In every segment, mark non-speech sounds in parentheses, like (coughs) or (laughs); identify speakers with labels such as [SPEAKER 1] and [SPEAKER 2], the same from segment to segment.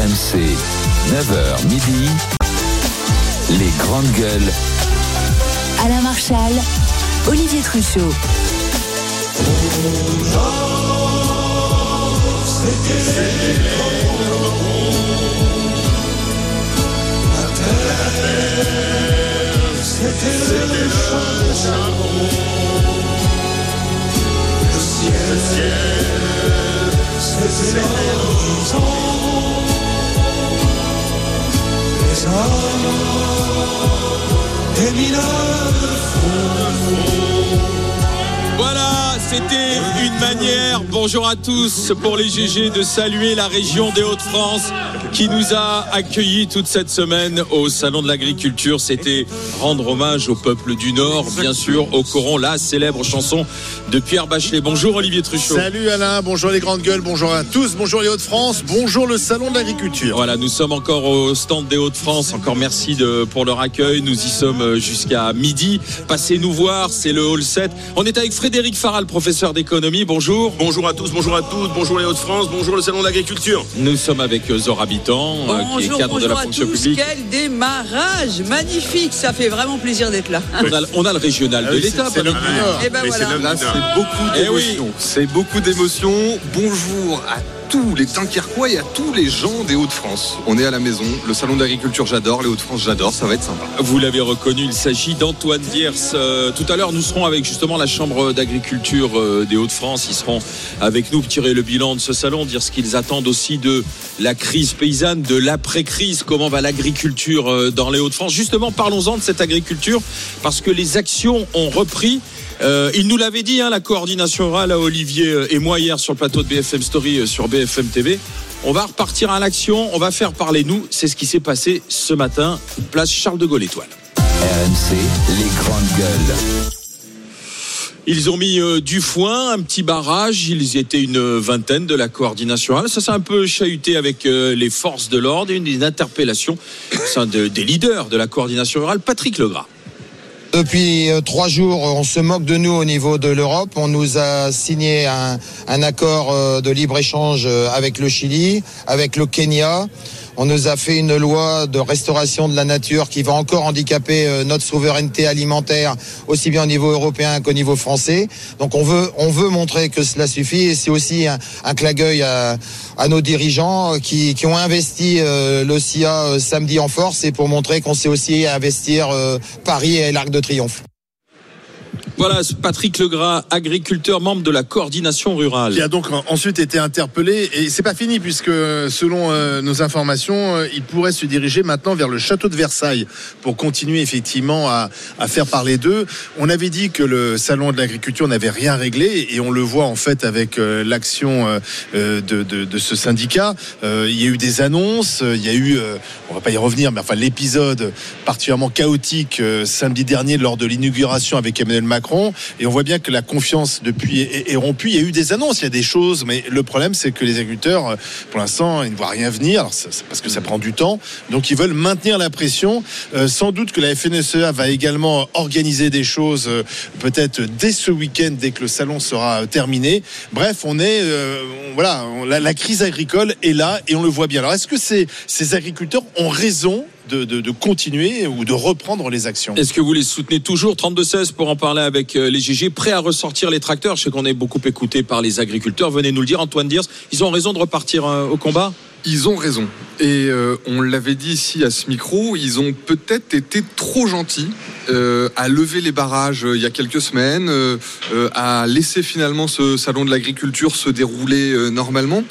[SPEAKER 1] RMC, 9h midi, les grandes gueules.
[SPEAKER 2] Alain Marchal, Olivier Truchot.
[SPEAKER 3] Voilà, c'était une manière, bonjour à tous, pour les GG de saluer la région des Hauts-de-France qui nous a accueillis toute cette semaine au Salon de l'Agriculture. C'était rendre hommage au peuple du Nord, bien sûr, au Coron, la célèbre chanson de Pierre Bachelet. Bonjour Olivier Truchot.
[SPEAKER 4] Salut Alain, bonjour les grandes gueules, bonjour à tous, bonjour les Hauts-de-France, bonjour le Salon de l'Agriculture.
[SPEAKER 3] Voilà, nous sommes encore au stand des Hauts-de-France. Encore merci de, pour leur accueil. Nous y sommes jusqu'à midi. Passez nous voir, c'est le hall 7. On est avec Frédéric Faral, professeur d'économie. Bonjour.
[SPEAKER 5] Bonjour à tous, bonjour à toutes, bonjour les Hauts-de-France, bonjour le Salon de l'Agriculture.
[SPEAKER 3] Nous sommes avec Zora Euh, qui est
[SPEAKER 6] Bonjour,
[SPEAKER 3] cadre de la
[SPEAKER 6] bonjour à tous.
[SPEAKER 3] publique.
[SPEAKER 6] Quel démarrage magnifique. Ça fait vraiment plaisir d'être là.
[SPEAKER 3] On a, on a le régional
[SPEAKER 4] Ah
[SPEAKER 3] de
[SPEAKER 4] oui,
[SPEAKER 3] l'État.
[SPEAKER 4] c'est- le.
[SPEAKER 6] Et ben
[SPEAKER 5] Mais
[SPEAKER 6] voilà.
[SPEAKER 5] c'est le-
[SPEAKER 7] Là, c'est beaucoup
[SPEAKER 3] Eh oui.
[SPEAKER 7] d'émotions. C'est beaucoup d'émotions. Bonjour à tous les Dunkerquois et à tous les gens des Hauts-de-France. On est à la maison. Le salon d'agriculture, j'adore. Les Hauts-de-France, j'adore. Ça va être sympa.
[SPEAKER 3] Vous l'avez reconnu, il s'agit d'Antoine Diers. Euh, tout à l'heure, nous serons avec justement la Chambre d'agriculture euh, des Hauts-de-France. Ils seront avec nous pour tirer le bilan de ce salon, dire ce qu'ils attendent aussi de la crise paysanne, de l'après-crise, comment va l'agriculture euh, dans les Hauts-de-France. Justement, parlons-en de cette agriculture, parce que les actions ont repris. Il nous l'avait dit, hein, la coordination orale à Olivier et moi hier sur le plateau de BFM Story sur BFM TV. On va repartir à l'action, on va faire parler nous. C'est ce qui s'est passé ce matin, place Charles de Gaulle Étoile.
[SPEAKER 1] RMC, les grandes gueules.
[SPEAKER 3] Ils ont mis euh, du foin, un petit barrage. Ils étaient une vingtaine de la coordination. Ça s'est un peu chahuté avec euh, les forces de l'ordre et une, une interpellation au sein de- des leaders de la coordination orale, Patrick Legras.
[SPEAKER 8] Depuis euh, trois jours, on se moque de nous au niveau de l'Europe. On nous a signé un, accord euh, de libre-échange euh, avec le Chili, avec le Kenya. On nous a fait une loi de restauration de la nature qui va encore handicaper euh, notre souveraineté alimentaire, aussi bien au niveau européen qu'au niveau français. Donc on veut, on veut montrer que cela suffit et c'est aussi un, un à, nos dirigeants euh, qui, ont investi euh, le SIA euh, samedi en force et pour montrer qu'on sait aussi investir Paris et l'Arc de Triomphe.
[SPEAKER 3] Voilà, Patrick Legras, agriculteur, membre de la coordination rurale.
[SPEAKER 4] Qui a donc en- ensuite été interpellé et c'est pas fini puisque selon euh, nos informations, euh, il pourrait se diriger maintenant vers le château de Versailles pour continuer effectivement à, à faire parler d'eux. On avait dit que le salon de l'agriculture n'avait rien réglé et on le voit en fait avec euh, l'action de, de- de ce syndicat. Il y a eu des annonces, il y a eu, on va pas y revenir, mais enfin l'épisode particulièrement chaotique samedi dernier lors de l'inauguration avec Emmanuel Macron. Et on voit bien que la confiance depuis est, est rompue. Il y a eu des annonces, il y a des choses, mais le problème c'est que les agriculteurs, euh, pour l'instant, ils ne voient rien venir. Alors, c'est c'est parce que ça prend du temps, donc ils veulent maintenir la pression. Euh, sans doute que la FNSEA va également organiser des choses, euh, peut-être dès ce week-end, dès que le salon sera terminé. Bref, on est, euh, voilà, on- la, la crise agricole est là et on le voit bien. Alors, est-ce que ces, ces agriculteurs ont raison de, continuer ou de reprendre les actions
[SPEAKER 3] Est-ce que vous les soutenez toujours 32-16 pour en parler avec euh, les GG, prêts à ressortir les tracteurs? Je sais qu'on est beaucoup écouté par les agriculteurs. Venez nous le dire, Antoine Diers. Ils ont raison de repartir euh, au combat?
[SPEAKER 7] Ils ont raison. Et euh, on l'avait dit ici à ce micro, ils ont peut-être été trop gentils euh, à lever les barrages euh, il y a quelques semaines, à laisser finalement ce salon de l'agriculture se dérouler normalement.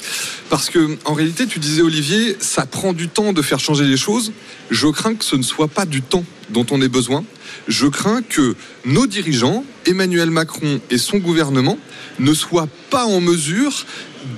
[SPEAKER 7] Parce que en réalité, tu disais Olivier, ça prend du temps de faire changer les choses. Je crains que ce ne soit pas du temps dont on ait besoin. Je crains que nos dirigeants, Emmanuel Macron et son gouvernement, ne soient pas en mesure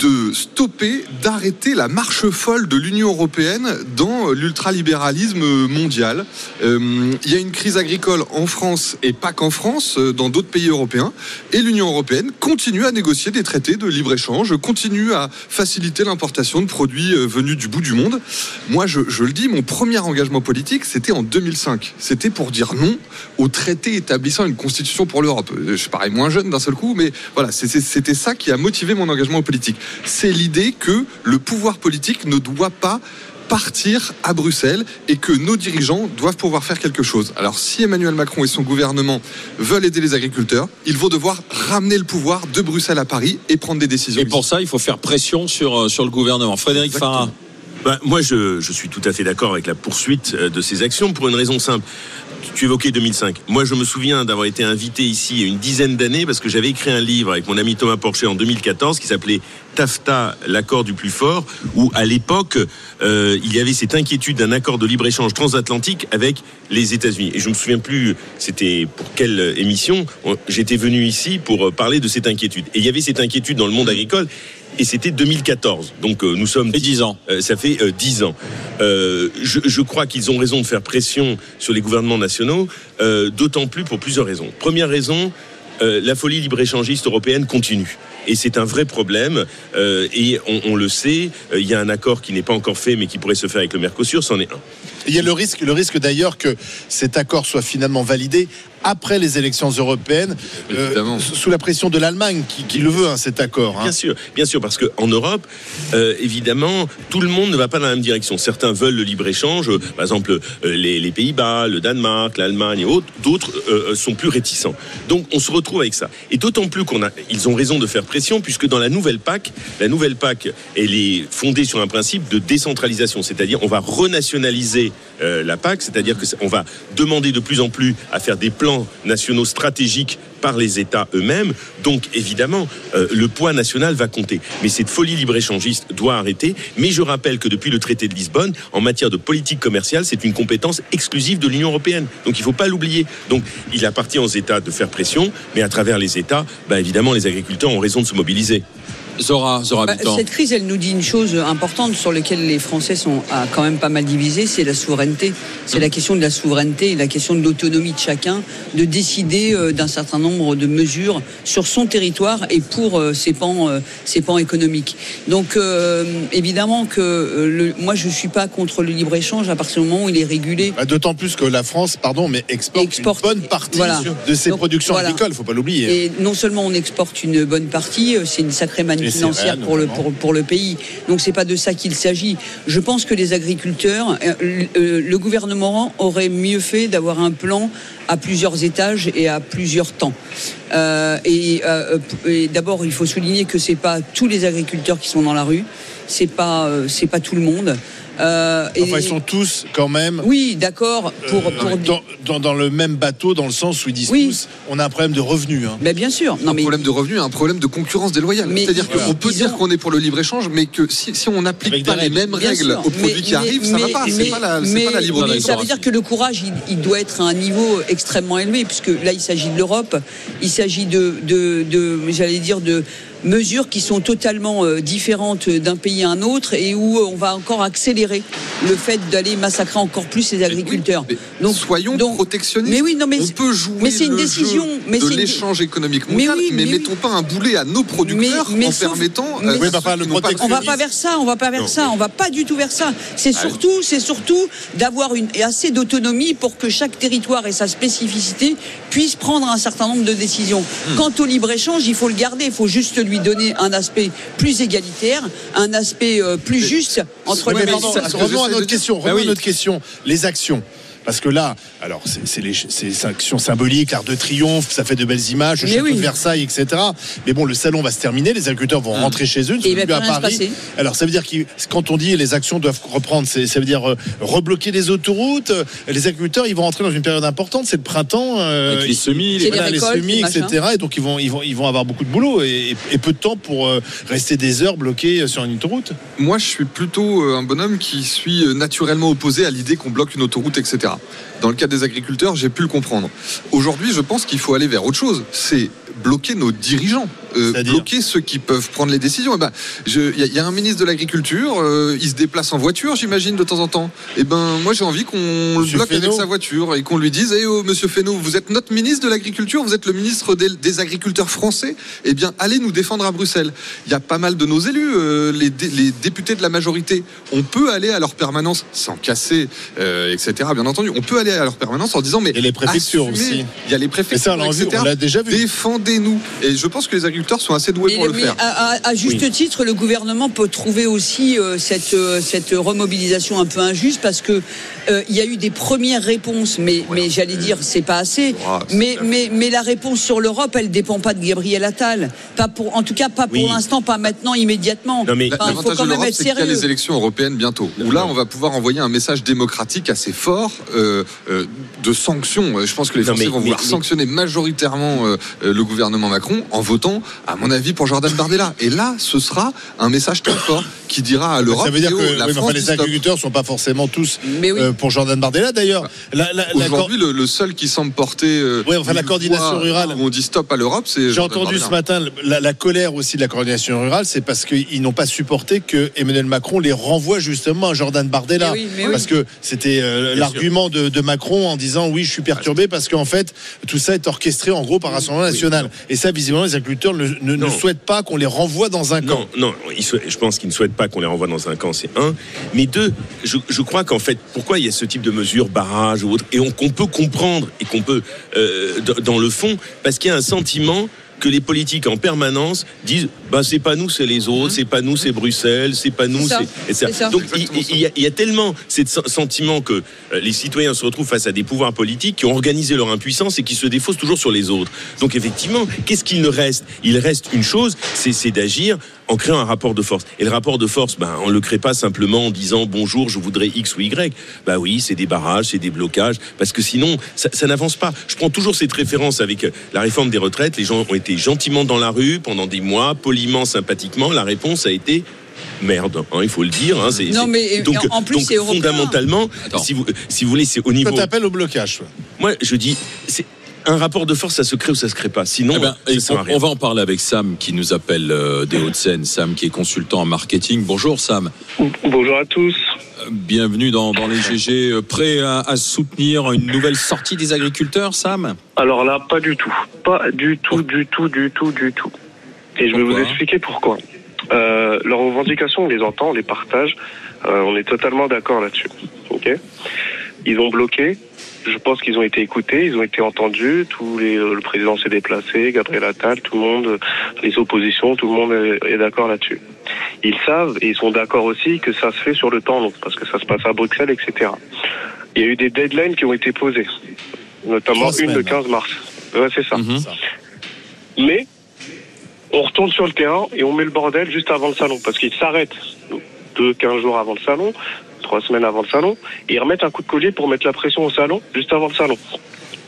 [SPEAKER 7] de stopper, d'arrêter la marche folle de l'Union européenne dans l'ultralibéralisme mondial. Euh, il y a une crise agricole en France et pas qu'en France, euh, dans d'autres pays européens, et l'Union européenne continue à négocier des traités de libre-échange, continue à faciliter l'importation de produits euh, venus du bout du monde. Moi, je, je le dis, mon premier engagement politique, c'était en 2005. c'était pour dire non au traité établissant une constitution pour l'Europe. Je parais moins jeune d'un seul coup, mais voilà, c'était ça qui a motivé mon engagement politique. C'est l'idée que le pouvoir politique ne doit pas partir à Bruxelles et que nos dirigeants doivent pouvoir faire quelque chose. Alors si Emmanuel Macron et son gouvernement veulent aider les agriculteurs, ils vont devoir ramener le pouvoir de Bruxelles à Paris et prendre des décisions.
[SPEAKER 3] Et pour ça, il faut faire pression sur, euh, sur le gouvernement. Frédéric
[SPEAKER 7] Exactement.
[SPEAKER 3] Farah.
[SPEAKER 5] Ben, moi, je, je suis tout à fait d'accord avec la poursuite euh, de ces actions pour une raison simple. Tu- évoquais 2005. Moi, je me souviens d'avoir été invité ici une dizaine d'années parce que j'avais écrit un livre avec mon ami Thomas Porcher en 2014 qui s'appelait TAFTA, l'accord du plus fort, où à l'époque, euh, il y avait cette inquiétude d'un accord de libre-échange transatlantique avec les États-Unis. Et je me souviens plus, c'était pour quelle émission, on- j'étais venu ici pour euh, parler de cette inquiétude. Et il y avait cette inquiétude dans le monde agricole. Et c'était 2014. Donc euh, nous sommes
[SPEAKER 3] Et 10 ans.
[SPEAKER 5] euh, ça fait euh, 10 ans. Euh, je, je crois qu'ils ont raison de faire pression sur les gouvernements nationaux, euh, d'autant plus pour plusieurs raisons. Première raison, euh, la folie libre-échangiste européenne continue. Et c'est un vrai problème. euh, et on, on le sait, euh, il y a un accord qui n'est pas encore fait, mais qui pourrait se faire avec le Mercosur, c'en est un.
[SPEAKER 4] Il y a le risque, le risque d'ailleurs que cet accord soit finalement validé après les élections européennes, euh, sous la pression de l'Allemagne qui, qui le veut, hein, cet accord. hein.
[SPEAKER 5] Bien sûr, bien sûr, parce qu'en Europe, euh, évidemment, tout le monde ne va pas dans la même direction. Certains veulent le libre-échange, euh, par exemple les, les Pays-Bas, le Danemark, l'Allemagne et autres. D'autres sont plus réticents. Donc on se retrouve avec ça. Et d'autant plus qu'on a, ils ont raison de faire pression, puisque dans la nouvelle PAC, la nouvelle PAC, elle est fondée sur un principe de décentralisation, c'est-à-dire on va renationaliser la PAC, c'est-à-dire que c'est- on va demander de plus en plus à faire des plans nationaux stratégiques par les États eux-mêmes. Donc évidemment, euh, le poids national va compter. Mais cette folie libre-échangiste doit arrêter. Mais je rappelle que depuis le traité de Lisbonne, en matière de politique commerciale, c'est une compétence exclusive de l'Union européenne. Donc il ne faut pas l'oublier. Donc il appartient aux États de faire pression, mais à travers les États, bah, évidemment, les agriculteurs ont raison de se mobiliser.
[SPEAKER 3] Zora, Zora
[SPEAKER 6] Bah, cette crise, elle nous dit une chose importante sur laquelle les Français sont ah, quand même pas mal divisés, c'est la souveraineté. C'est la question de la souveraineté et la question de l'autonomie de chacun, de décider euh, d'un certain nombre de mesures sur son territoire et pour euh, ses pans, euh, ses pans économiques. Donc euh, évidemment que euh, le, moi je suis pas contre le libre échange à partir du moment où il est régulé.
[SPEAKER 4] Bah, D'autant plus que la France, pardon, mais exporte,
[SPEAKER 6] Exporte-
[SPEAKER 4] une bonne partie
[SPEAKER 6] voilà.
[SPEAKER 4] de ses
[SPEAKER 6] Donc,
[SPEAKER 4] productions
[SPEAKER 6] voilà.
[SPEAKER 4] agricoles, faut pas l'oublier.
[SPEAKER 6] Et non seulement on exporte une bonne partie, c'est une sacrée manne Financière pour le,
[SPEAKER 4] notamment.
[SPEAKER 6] pour, pour le pays. Donc c'est pas de ça qu'il s'agit. Je pense que les agriculteurs, euh, le- euh, le gouvernement aurait mieux fait d'avoir un plan à plusieurs étages et à plusieurs temps. Euh, et euh, et d'abord, il faut souligner que c'est pas tous les agriculteurs qui sont dans la rue, c'est pas euh, c'est pas tout le monde. Euh,
[SPEAKER 4] Enfin,
[SPEAKER 6] et-
[SPEAKER 4] ils sont tous quand même
[SPEAKER 6] oui, d'accord. Pour,
[SPEAKER 4] euh,
[SPEAKER 6] pour...
[SPEAKER 4] dans, dans- dans le même bateau, dans le sens où ils disent
[SPEAKER 6] Oui.
[SPEAKER 4] tous, on a un problème de revenus. hein.
[SPEAKER 6] Ben, bien sûr. Non
[SPEAKER 7] un
[SPEAKER 6] mais
[SPEAKER 7] problème de revenus, un problème de concurrence déloyale.
[SPEAKER 6] Mais-
[SPEAKER 7] C'est-à-dire
[SPEAKER 6] Voilà.
[SPEAKER 7] qu'on peut
[SPEAKER 6] Ils
[SPEAKER 7] dire
[SPEAKER 6] ont-
[SPEAKER 7] qu'on est pour le libre-échange, mais que si, si on n'applique pas les mêmes
[SPEAKER 6] Bien
[SPEAKER 7] règles
[SPEAKER 6] sûr,
[SPEAKER 7] aux produits
[SPEAKER 6] mais-
[SPEAKER 7] qui arrivent, ça
[SPEAKER 6] mais-
[SPEAKER 7] va pas. C'est
[SPEAKER 6] mais-
[SPEAKER 7] pas la,
[SPEAKER 6] mais-
[SPEAKER 7] pas la libre
[SPEAKER 6] mais Ça veut dire que le courage, il, il doit être à un niveau extrêmement élevé, puisque là, il s'agit de l'Europe, il s'agit de, de, de j'allais dire, de mesures qui sont totalement euh, différentes d'un pays à un autre et où on va encore accélérer le fait d'aller massacrer encore plus les agriculteurs.
[SPEAKER 7] Mais
[SPEAKER 6] Donc,
[SPEAKER 7] soyons
[SPEAKER 6] donc-
[SPEAKER 7] protectionnistes.
[SPEAKER 6] mais oui, non, mais
[SPEAKER 7] on peut jouer
[SPEAKER 6] mais c'est une
[SPEAKER 7] le
[SPEAKER 6] décision,
[SPEAKER 7] jeu
[SPEAKER 6] mais
[SPEAKER 7] de l'échange économique
[SPEAKER 6] Mais
[SPEAKER 7] mondial,
[SPEAKER 6] oui,
[SPEAKER 7] mais,
[SPEAKER 6] mais oui.
[SPEAKER 7] mettons pas un boulet à nos producteurs
[SPEAKER 6] Mais- mais
[SPEAKER 7] en
[SPEAKER 6] sauf-
[SPEAKER 7] permettant.
[SPEAKER 6] mais-
[SPEAKER 7] à
[SPEAKER 6] Oui,
[SPEAKER 4] bah,
[SPEAKER 7] qui
[SPEAKER 4] le
[SPEAKER 6] On va pas vers ça, on va pas vers
[SPEAKER 5] Non.
[SPEAKER 6] ça, on va pas du tout vers ça. C'est surtout, c'est surtout d'avoir une assez d'autonomie pour que chaque territoire et sa spécificité puisse prendre un certain nombre de décisions. Quant au libre échange, il faut le garder, il faut juste lui donner un aspect plus égalitaire, un aspect euh, plus juste entre
[SPEAKER 4] Oui,
[SPEAKER 6] les
[SPEAKER 7] que
[SPEAKER 4] revenons à notre.
[SPEAKER 3] Bah
[SPEAKER 4] revenons
[SPEAKER 3] oui.
[SPEAKER 4] à notre question. Les actions. Parce que là, alors c'est c'est les, c'est les actions symboliques, l'art de triomphe, ça fait de belles images, le château
[SPEAKER 6] oui.
[SPEAKER 4] de Versailles, etc. Mais bon, le salon va se terminer, les agriculteurs vont rentrer chez eux, ne
[SPEAKER 6] Et
[SPEAKER 4] sont
[SPEAKER 6] il va
[SPEAKER 4] plus à Paris. Alors ça veut dire que quand on dit les actions doivent reprendre, ça veut dire euh, rebloquer les autoroutes. euh, Les agriculteurs, ils vont rentrer dans une période importante, c'est le printemps. euh,
[SPEAKER 3] Avec les semis, les-
[SPEAKER 6] les
[SPEAKER 4] voilà, les
[SPEAKER 6] récoltes,
[SPEAKER 4] semis, etc. Et donc ils vont, ils vont, ils vont avoir beaucoup de boulot et, et peu de temps pour euh, rester des heures bloqués sur une autoroute.
[SPEAKER 7] Moi, je suis plutôt un bonhomme qui suis naturellement opposé à l'idée qu'on bloque une autoroute, etc. Dans le cas des agriculteurs, j'ai pu le comprendre. Aujourd'hui, je pense qu'il faut aller vers autre chose. C'est bloquer nos dirigeants. Euh, bloquer ceux qui peuvent prendre les décisions. Eh ben, Il y, a- il y a un ministre de l'Agriculture, euh, il se déplace en voiture, j'imagine, de temps en temps. Et ben, moi, j'ai envie qu'on le bloque avec sa voiture et qu'on lui dise Eh oh, monsieur Fesneau, vous êtes notre ministre de l'Agriculture, vous êtes le ministre des, des agriculteurs français. Eh bien, allez nous défendre à Bruxelles. Il y a pas mal de nos élus, euh, les, dé- les députés de la majorité. On peut aller à leur permanence sans casser, etc. Bien entendu, on peut aller à leur permanence en disant Mais
[SPEAKER 4] Et les préfectures
[SPEAKER 7] assumez.
[SPEAKER 4] aussi.
[SPEAKER 7] Il y a les
[SPEAKER 4] ça,
[SPEAKER 7] préfectures,
[SPEAKER 4] on
[SPEAKER 7] etc.
[SPEAKER 4] on l'a déjà vu.
[SPEAKER 7] Défendez-nous. Et je pense que les agriculteurs sont assez doués
[SPEAKER 6] Mais,
[SPEAKER 7] pour le
[SPEAKER 6] mais
[SPEAKER 7] faire.
[SPEAKER 6] à, à- à juste titre, le gouvernement peut trouver aussi euh, cette, euh, cette remobilisation un peu injuste parce que euh, il y a eu des premières réponses, mais, mais j'allais dire c'est pas assez.
[SPEAKER 7] C'est
[SPEAKER 6] mais, mais, mais la réponse sur l'Europe, elle dépend pas de Gabriel Attal. Pas pour, en tout cas, pas pour
[SPEAKER 5] Oui.
[SPEAKER 6] l'instant, pas maintenant, immédiatement.
[SPEAKER 5] Non, mais-
[SPEAKER 6] Enfin, il faut
[SPEAKER 7] L'avantage
[SPEAKER 6] quand
[SPEAKER 7] de
[SPEAKER 6] même
[SPEAKER 7] l'Europe,
[SPEAKER 6] être
[SPEAKER 7] c'est qu'il y a
[SPEAKER 6] sérieux.
[SPEAKER 7] les élections européennes bientôt. Où là, on va pouvoir envoyer un message démocratique assez fort euh, euh, de sanctions. Euh, Je pense que les
[SPEAKER 5] Non,
[SPEAKER 7] Français
[SPEAKER 5] mais-
[SPEAKER 7] vont vouloir
[SPEAKER 5] mais-
[SPEAKER 7] sanctionner majoritairement euh, euh, le gouvernement Macron en votant, à mon avis, pour Jordan Bardella. Et là, ce sera un message très fort qui dira à l'Europe
[SPEAKER 4] Ça veut dire que
[SPEAKER 7] la
[SPEAKER 4] oui, mais
[SPEAKER 7] France
[SPEAKER 4] enfin, les agriculteurs sont pas forcément tous
[SPEAKER 6] Mais oui.
[SPEAKER 4] euh, pour Jordan Bardella d'ailleurs.
[SPEAKER 7] Aujourd'hui, le, le seul qui semble porter euh,
[SPEAKER 4] Ouais, enfin, la coordination rurale.
[SPEAKER 7] où on dit stop à l'Europe, c'est
[SPEAKER 4] J'ai entendu
[SPEAKER 7] Bardella.
[SPEAKER 4] ce matin la, la colère aussi de la coordination rurale, c'est parce qu'ils n'ont pas supporté que Emmanuel Macron les renvoie justement à Jordan Bardella.
[SPEAKER 6] Mais oui, mais oui.
[SPEAKER 4] parce que c'était euh, l'argument de, de Macron en disant oui, je suis perturbé parce qu'en fait, tout ça est orchestré en gros par Rassemblement national. Et ça, visiblement, les agriculteurs ne, ne- souhaitent pas qu'on les renvoie dans un camp.
[SPEAKER 5] Non, je pense qu'ils ne souhaitent pas qu'on les renvoie dans un camp, c'est un. Mais deux, je, je crois qu'en fait, pourquoi il y a ce type de mesures, barrage ou autre, et on- qu'on peut comprendre et qu'on peut, euh, dans le fond, parce qu'il y a un sentiment que les politiques en permanence disent bah c'est pas nous c'est les autres c'est pas nous c'est Bruxelles c'est pas nous
[SPEAKER 6] ça,
[SPEAKER 5] c'est donc il, il y a, il y a tellement ce sentiment que euh, les citoyens se retrouvent face à des pouvoirs politiques qui ont organisé leur impuissance et qui se défaussent toujours sur les autres. Donc effectivement qu'est-ce qu'il ne reste? Il reste une chose c'est c'est d'agir en créant un rapport de force. Et le rapport de force ben on le crée pas simplement en disant bonjour je voudrais X ou Y. Bah oui c'est des barrages c'est des blocages parce que sinon ça, ça n'avance pas. Je prends toujours cette référence avec euh, la réforme des retraites. Les gens ont été gentiment dans la rue pendant des mois poliment sympathiquement. La réponse a été merde hein, il faut le dire hein, c'est-
[SPEAKER 6] Non, mais,
[SPEAKER 5] donc,
[SPEAKER 6] en plus,
[SPEAKER 5] donc fondamentalement si vous si vous voulez c'est au niveau
[SPEAKER 4] Toi, t'appelles au blocage.
[SPEAKER 5] moi je dis c'est un rapport de force ça se crée ou ça se crée pas sinon
[SPEAKER 3] Eh ben,
[SPEAKER 5] ça
[SPEAKER 3] et
[SPEAKER 5] sert à
[SPEAKER 3] on,
[SPEAKER 5] rien.
[SPEAKER 3] on va en parler avec Sam qui nous appelle euh, des Hauts-de-Seine. Sam qui est consultant en marketing. Bonjour Sam.
[SPEAKER 9] Bonjour à tous.
[SPEAKER 3] Euh, Bienvenue dans, dans les GG. Euh, Prêt à, à soutenir une nouvelle sortie des agriculteurs, Sam?
[SPEAKER 9] Alors là, pas du tout. Pas du tout, du tout, du tout, du tout. Et je vais vous expliquer pourquoi. Euh, leurs revendications, on les entend, on les partage. Euh, on est totalement d'accord là-dessus. Ok? Ils ont bloqué. Je pense qu'ils ont été écoutés, ils ont été entendus. Tous les, le président s'est déplacé, Gabriel Attal, tout le monde, les oppositions, tout le monde est, est d'accord là-dessus. Ils savent et ils sont d'accord aussi que ça se fait sur le temps long, parce que ça se passe à Bruxelles, etc. Il y a eu des deadlines qui ont été posées, notamment une le
[SPEAKER 4] semaines.
[SPEAKER 9] 15 mars. Ouais, c'est ça.
[SPEAKER 3] Mhm.
[SPEAKER 9] Mais on retourne sur le terrain et on met le bordel juste avant le salon parce qu'ils s'arrêtent deux, 15 jours avant le salon, trois semaines avant le salon, et ils remettent un coup de collier pour mettre la pression au salon juste avant le salon.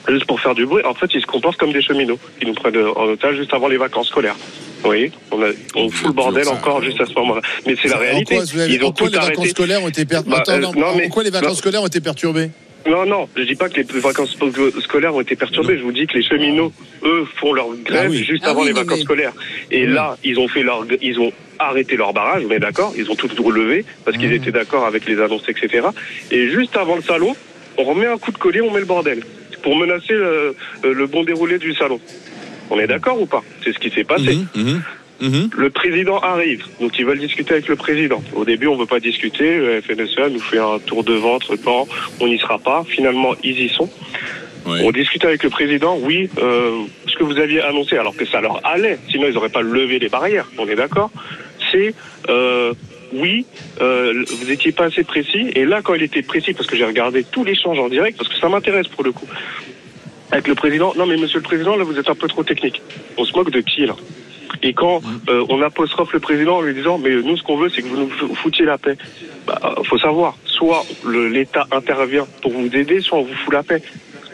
[SPEAKER 9] Juste pour faire du bruit. En fait, ils se comportent comme des cheminots qui nous prennent en otage juste avant les vacances scolaires. Vous voyez, on, a, on fout le bordel encore juste à ce moment-là. Mais c'est la réalité.
[SPEAKER 4] quoi, vous avez-
[SPEAKER 9] Ils
[SPEAKER 4] en
[SPEAKER 9] ont
[SPEAKER 4] quoi
[SPEAKER 9] tout
[SPEAKER 4] les vacances scolaires ont été perturbées
[SPEAKER 9] Bah, euh, non, mais-
[SPEAKER 4] En quoi les vacances
[SPEAKER 9] non.
[SPEAKER 4] scolaires ont été perturbées?
[SPEAKER 9] Non, non, je dis pas que les vacances scolaires ont été perturbées. Je vous dis que les cheminots, eux, font leur grève
[SPEAKER 4] Ah oui.
[SPEAKER 9] juste
[SPEAKER 6] Ah
[SPEAKER 9] avant
[SPEAKER 6] oui,
[SPEAKER 9] les vacances
[SPEAKER 6] mais-
[SPEAKER 9] scolaires. Et là, ils ont fait leur, ils ont arrêté leur barrage. On est d'accord Ils ont tout relevé parce qu'ils étaient d'accord avec les annonces, etc. Et juste avant le salon, on remet un coup de collier, on met le bordel pour menacer le, le bon déroulé du salon. On est d'accord ou pas? C'est ce qui s'est passé.
[SPEAKER 3] Mhm, mhm.
[SPEAKER 9] Le président arrive, donc ils veulent discuter avec le président. Au début, on veut pas discuter. Le FNSEA nous fait un tour de ventre. Non, on n'y sera pas. Finalement, ils y sont. On discute avec le président. Oui, euh, ce que vous aviez annoncé, alors que ça leur allait, sinon ils n'auraient pas levé les barrières. On est d'accord C'est euh, oui, euh, vous étiez pas assez précis. Et là, quand il était précis, parce que j'ai regardé tout l'échange en direct, parce que ça m'intéresse pour le coup. Avec le président, non mais monsieur le président, là vous êtes un peu trop technique. On se moque de qui là? Et quand euh, on apostrophe le président en lui disant mais nous ce qu'on veut c'est que vous nous foutiez la paix. Bah, faut savoir, soit l'État intervient pour vous aider, soit on vous fout la paix.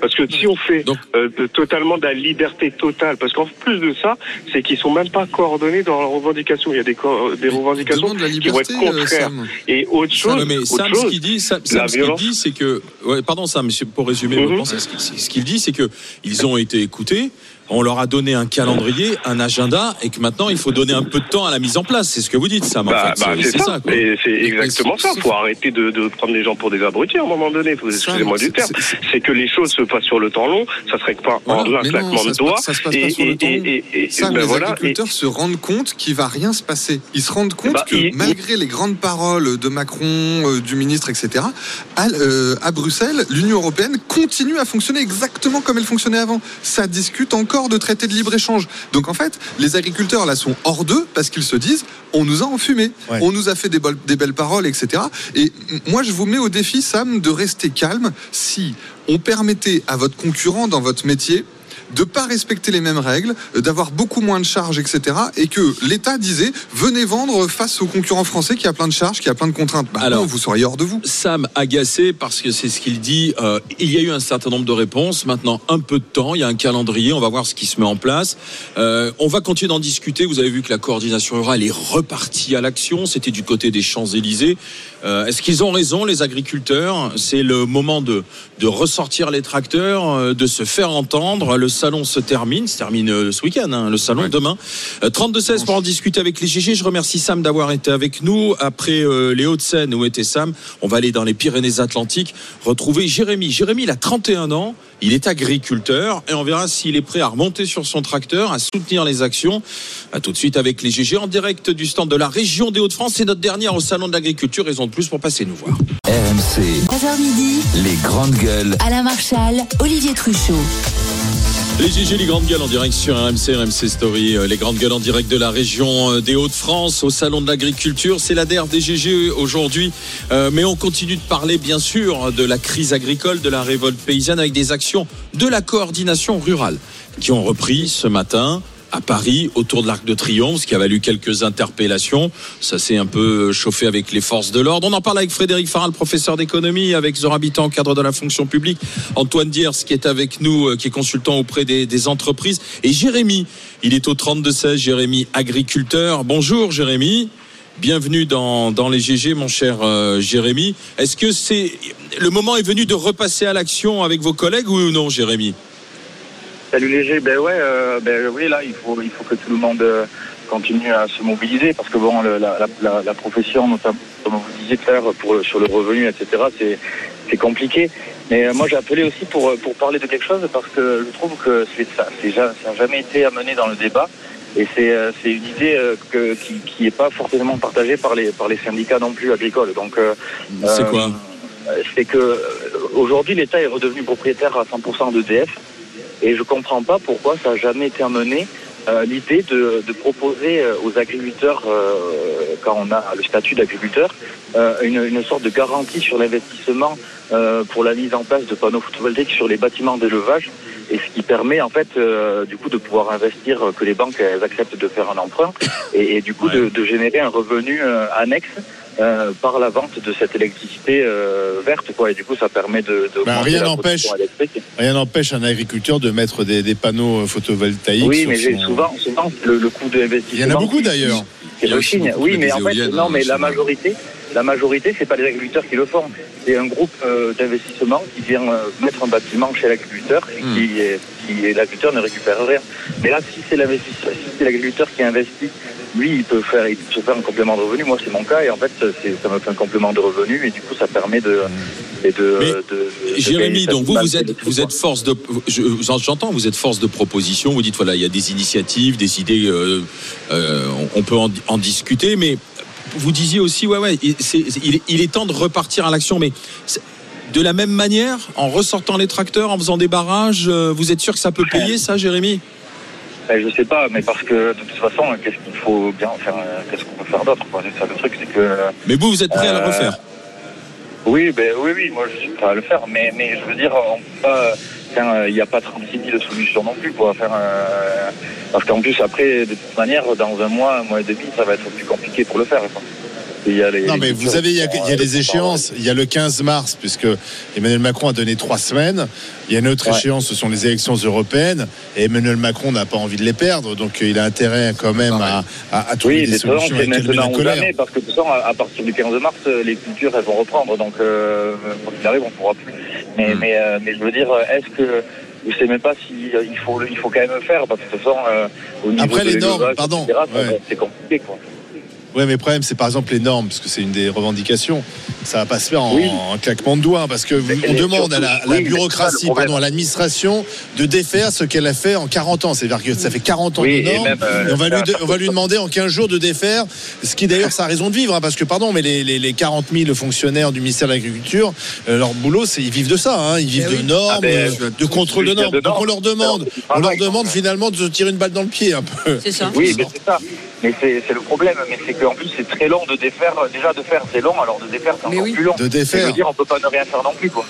[SPEAKER 9] Parce que si on fait
[SPEAKER 3] Donc-
[SPEAKER 9] euh, de- totalement de la liberté totale, parce qu'en plus de ça, c'est qu'ils sont même pas coordonnés dans leurs revendications. Il y a des, des revendications
[SPEAKER 7] la
[SPEAKER 9] qui vont être
[SPEAKER 7] euh,
[SPEAKER 9] contraires.
[SPEAKER 7] Sam.
[SPEAKER 9] Et autre chose,
[SPEAKER 3] mais
[SPEAKER 9] autre
[SPEAKER 3] Sam, ce
[SPEAKER 9] chose,
[SPEAKER 3] qu'il dit, Sam, Sam,
[SPEAKER 9] la
[SPEAKER 3] ce qu'il
[SPEAKER 9] violence.
[SPEAKER 3] dit, c'est que ouais, pardon ça, monsieur, pour résumer votre
[SPEAKER 9] Mhm.
[SPEAKER 3] pensée, ce qu'il- ce qu'il dit, c'est que ils ont été écoutés. On leur a donné un calendrier, un agenda, et que maintenant il faut donner un peu de temps à la mise en place. C'est ce que vous dites, Sam. en fait.
[SPEAKER 9] bah, c'est ça. c'est exactement ça.
[SPEAKER 7] sauf-
[SPEAKER 9] Faut arrêter de, de prendre les gens pour des abrutis à un moment donné. Excusez-moi du terme.
[SPEAKER 7] c'est-
[SPEAKER 9] que les choses se passent sur le temps long. Ça serait que pas en
[SPEAKER 7] Voilà,
[SPEAKER 9] un
[SPEAKER 7] mais
[SPEAKER 9] claquement de doigts.
[SPEAKER 7] ça se passe
[SPEAKER 9] Et-
[SPEAKER 7] pas sur le temps.
[SPEAKER 9] et- et- et-
[SPEAKER 7] Ça,
[SPEAKER 9] ben
[SPEAKER 7] les
[SPEAKER 9] voilà.
[SPEAKER 7] Agriculteurs se rendent compte qu'il va rien se passer. Ils se rendent compte
[SPEAKER 9] Bah,
[SPEAKER 7] que
[SPEAKER 9] il-
[SPEAKER 7] malgré les grandes paroles de Macron, euh, du ministre, etc., à, euh, à Bruxelles, l'Union européenne continue à fonctionner exactement comme elle fonctionnait avant. Ça discute encore de traités de libre-échange. Donc en fait, les agriculteurs là sont hors d'eux parce qu'ils se disent on nous a enfumés,
[SPEAKER 4] Ouais.
[SPEAKER 7] on nous a fait des, bol- des belles paroles, etc. Et moi, je vous mets au défi, Sam, de rester calme si on permettait à votre concurrent dans votre métier de pas respecter les mêmes règles, euh, d'avoir beaucoup moins de charges, etc. Et que l'État disait venez vendre face au concurrent français qui a plein de charges, qui a plein de contraintes. Bah
[SPEAKER 3] Alors-
[SPEAKER 7] non, vous seriez hors de vous.
[SPEAKER 3] Sam agacé parce que c'est ce qu'il dit. euh, il y a eu un certain nombre de réponses. Maintenant, un peu de temps. Il y a un calendrier. On va voir ce qui se met en place. Euh, on va continuer d'en discuter. Vous avez vu que la coordination rurale est repartie à l'action. C'était du côté des Champs Élysées. Euh, Est-ce qu'ils ont raison, les agriculteurs? C'est le moment de de ressortir les tracteurs, de se faire entendre. Le salon se termine. Se termine euh, ce week-end. hein, le salon demain. Euh, 32-16 pour en discuter avec les GG. Je remercie Sam d'avoir été avec nous. Après euh, les Hauts-de-Seine où était Sam, on va aller dans les Pyrénées-Atlantiques retrouver Jérémy. Jérémy, il a 31 ans. Il est agriculteur et on verra s'il est prêt à remonter sur son tracteur, à soutenir les actions. À tout de suite avec les GG en direct du stand de la région des Hauts-de-France. C'est notre dernière au salon de l'agriculture. Raison de plus pour passer nous voir.
[SPEAKER 1] RMC,
[SPEAKER 2] 11h midi,
[SPEAKER 1] les grandes gueules.
[SPEAKER 2] Alain Marchal, Olivier Truchot.
[SPEAKER 3] Les GG, les grandes gueules en direct sur RMC, RMC Story, euh, les grandes gueules en direct de la région euh, des Hauts-de-France au Salon de l'Agriculture. C'est la des GG aujourd'hui, Euh, mais on continue de parler bien sûr de la crise agricole, de la révolte paysanne avec des actions de la coordination rurale qui ont repris ce matin à Paris autour de l'Arc de Triomphe, ce qui a valu quelques interpellations. Ça s'est un peu chauffé avec les forces de l'ordre. On en parle avec Frédéric Faral, professeur d'économie, avec Zora Habitant, cadre de la fonction publique, Antoine Diers, qui est avec nous, euh, qui est consultant auprès des, des entreprises, et Jérémy. Il est au 32-16, Jérémy, agriculteur. Bonjour Jérémy. Bienvenue dans, dans les GG, mon cher euh, Jérémy. Est-ce que c'est le moment est venu de repasser à l'action avec vos collègues ou non, Jérémy?
[SPEAKER 10] Salut Léger, ben ouais, euh, ben oui là il faut il faut que tout le monde euh, continue à se mobiliser parce que bon le- la, la, la, profession notamment comme vous disiez Claire pour sur le revenu etc c'est c'est compliqué. Mais euh, moi j'ai appelé aussi pour euh, pour parler de quelque chose parce que je trouve que c'est ça c'est ça n'a jamais été amené dans le débat. Et c'est c'est une idée que, qui qui est pas forcément partagée par les par les syndicats non plus agricoles. Donc
[SPEAKER 3] C'est
[SPEAKER 10] euh,
[SPEAKER 3] quoi
[SPEAKER 10] c'est que aujourd'hui l'État est redevenu propriétaire à 100% d'EDF et je comprends pas pourquoi ça n'a jamais été amené euh, l'idée de, de proposer euh, aux agriculteurs, euh, quand on a le statut d'agriculteur, euh, une, une sorte de garantie sur l'investissement euh, pour la mise en place de panneaux photovoltaïques sur les bâtiments d'élevage. Et ce qui permet en fait euh, du coup de pouvoir investir, que les banques elles acceptent de faire un emprunt et, et du coup de, de générer un revenu euh, annexe euh, par la vente de cette électricité euh, verte quoi et du coup ça permet de, de
[SPEAKER 4] Bah, rien n'empêche. Rien un agriculteur de mettre des, des panneaux photovoltaïques.
[SPEAKER 10] Oui,
[SPEAKER 4] sur
[SPEAKER 10] mais
[SPEAKER 4] son-
[SPEAKER 10] souvent, souvent le, le coût de investissement.
[SPEAKER 4] Il y en a beaucoup d'ailleurs.
[SPEAKER 10] Oui, mais en fait, non,
[SPEAKER 3] hein,
[SPEAKER 10] mais la majorité, la majorité, c'est pas les agriculteurs qui le font. C'est un groupe euh, d'investissement qui vient euh, mettre un bâtiment chez l'agriculteur et
[SPEAKER 3] Hmm.
[SPEAKER 10] qui, l'agriculteur ne récupère rien. Mais là, si c'est l'investisseur, si c'est l'agriculteur qui investit, lui, il peut faire, il peut se faire un complément de revenu. Moi, c'est mon cas et en fait, ça me fait un complément de revenu et du coup, ça permet de, et de,
[SPEAKER 3] Mais,
[SPEAKER 10] de-
[SPEAKER 3] Jérémy, donc vous, vous êtes, vous êtes force de, je- j'entends, vous êtes force de proposition. Vous dites voilà, il y a des initiatives, des idées, euh, euh, on on peut en, en discuter, mais vous disiez aussi, ouais, ouais, il- il, est- il est temps de repartir à l'action, mais de la même manière, en ressortant les tracteurs, en faisant des barrages, euh, vous êtes sûr que ça peut payer, ça, Jérémy?
[SPEAKER 10] Ben, je sais pas, mais parce que de toute façon, qu'est-ce qu'il faut bien faire Qu'est-ce qu'on peut faire d'autre C'est ça le truc, c'est que.
[SPEAKER 3] Mais vous, vous êtes prêt à le
[SPEAKER 10] Euh,
[SPEAKER 3] refaire
[SPEAKER 10] Oui, ben oui, oui, moi je suis prêt à le faire, mais mais je veux dire, on peut pas. Il n'y a pas 36 000 solutions non plus pour faire. euh, parce qu'en plus après, de toute manière, dans un mois, un mois et demi, ça va être plus compliqué pour le faire. quoi. Il y a les,
[SPEAKER 4] Non, mais vous savez, il y a, il y a les échéances. Il y a le 15 mars, puisque Emmanuel Macron a donné trois semaines. Il y a une autre
[SPEAKER 10] Ouais.
[SPEAKER 4] échéance, ce sont les élections européennes. Et Emmanuel Macron n'a pas envie de les perdre. Donc, il a intérêt quand même à, à, à trouver
[SPEAKER 10] Oui,
[SPEAKER 4] des solutions et la
[SPEAKER 10] maintenant ou
[SPEAKER 4] colère.
[SPEAKER 10] jamais, parce que de toute façon, à, partir du 15 mars, euh, les cultures, elles vont reprendre. Donc, euh, quand il arrive, on ne pourra plus. Mais,
[SPEAKER 11] Hmm.
[SPEAKER 10] mais, euh, mais je veux dire, est-ce que je ne sais même pas si euh, il faut, il faut quand même le faire, parce que de toute façon, euh, au niveau
[SPEAKER 4] Après,
[SPEAKER 10] de
[SPEAKER 4] les normes, pardon,
[SPEAKER 10] ça-
[SPEAKER 4] ouais.
[SPEAKER 10] c'est compliqué, quoi.
[SPEAKER 4] Ouais, mais le problème, c'est par exemple les normes, parce que c'est une des revendications. Ça va pas se faire en,
[SPEAKER 10] Oui.
[SPEAKER 4] en claquement de doigts, parce que on demande à la,
[SPEAKER 10] surtout-
[SPEAKER 4] à la
[SPEAKER 10] oui, mais
[SPEAKER 4] bureaucratie, pardon, à l'administration de défaire ce qu'elle a fait en 40 ans. C'est-à-dire que ça fait 40 ans
[SPEAKER 10] Oui,
[SPEAKER 4] de
[SPEAKER 10] et
[SPEAKER 4] normes.
[SPEAKER 10] même, euh,
[SPEAKER 4] et on va lui,
[SPEAKER 10] faire
[SPEAKER 4] de- on va lui (laughs) demander en 15 jours de défaire, ce qui d'ailleurs, ça a raison de vivre, hein, parce que pardon, mais les, les, les 40 000 fonctionnaires du ministère de l'Agriculture, euh, leur boulot, c'est ils vivent de ça, hein, ils vivent
[SPEAKER 6] Eh
[SPEAKER 4] de
[SPEAKER 6] oui.
[SPEAKER 4] normes,
[SPEAKER 10] Ah
[SPEAKER 4] euh, de contrôle de normes. Donc on leur demande,
[SPEAKER 10] C'est
[SPEAKER 4] on leur demande finalement de se tirer une balle dans le pied un peu.
[SPEAKER 6] C'est ça.
[SPEAKER 10] Oui, mais c'est ça. Mais c'est c'est le problème. Mais c'est qu'en plus, c'est très long de défaire. Déjà, de faire, c'est long. Alors, de défaire, c'est
[SPEAKER 6] Mais
[SPEAKER 10] encore
[SPEAKER 6] oui.
[SPEAKER 10] plus long.
[SPEAKER 4] De
[SPEAKER 10] Et
[SPEAKER 4] défaire.
[SPEAKER 10] Je veux dire, on peut pas ne rien faire non plus, quoi.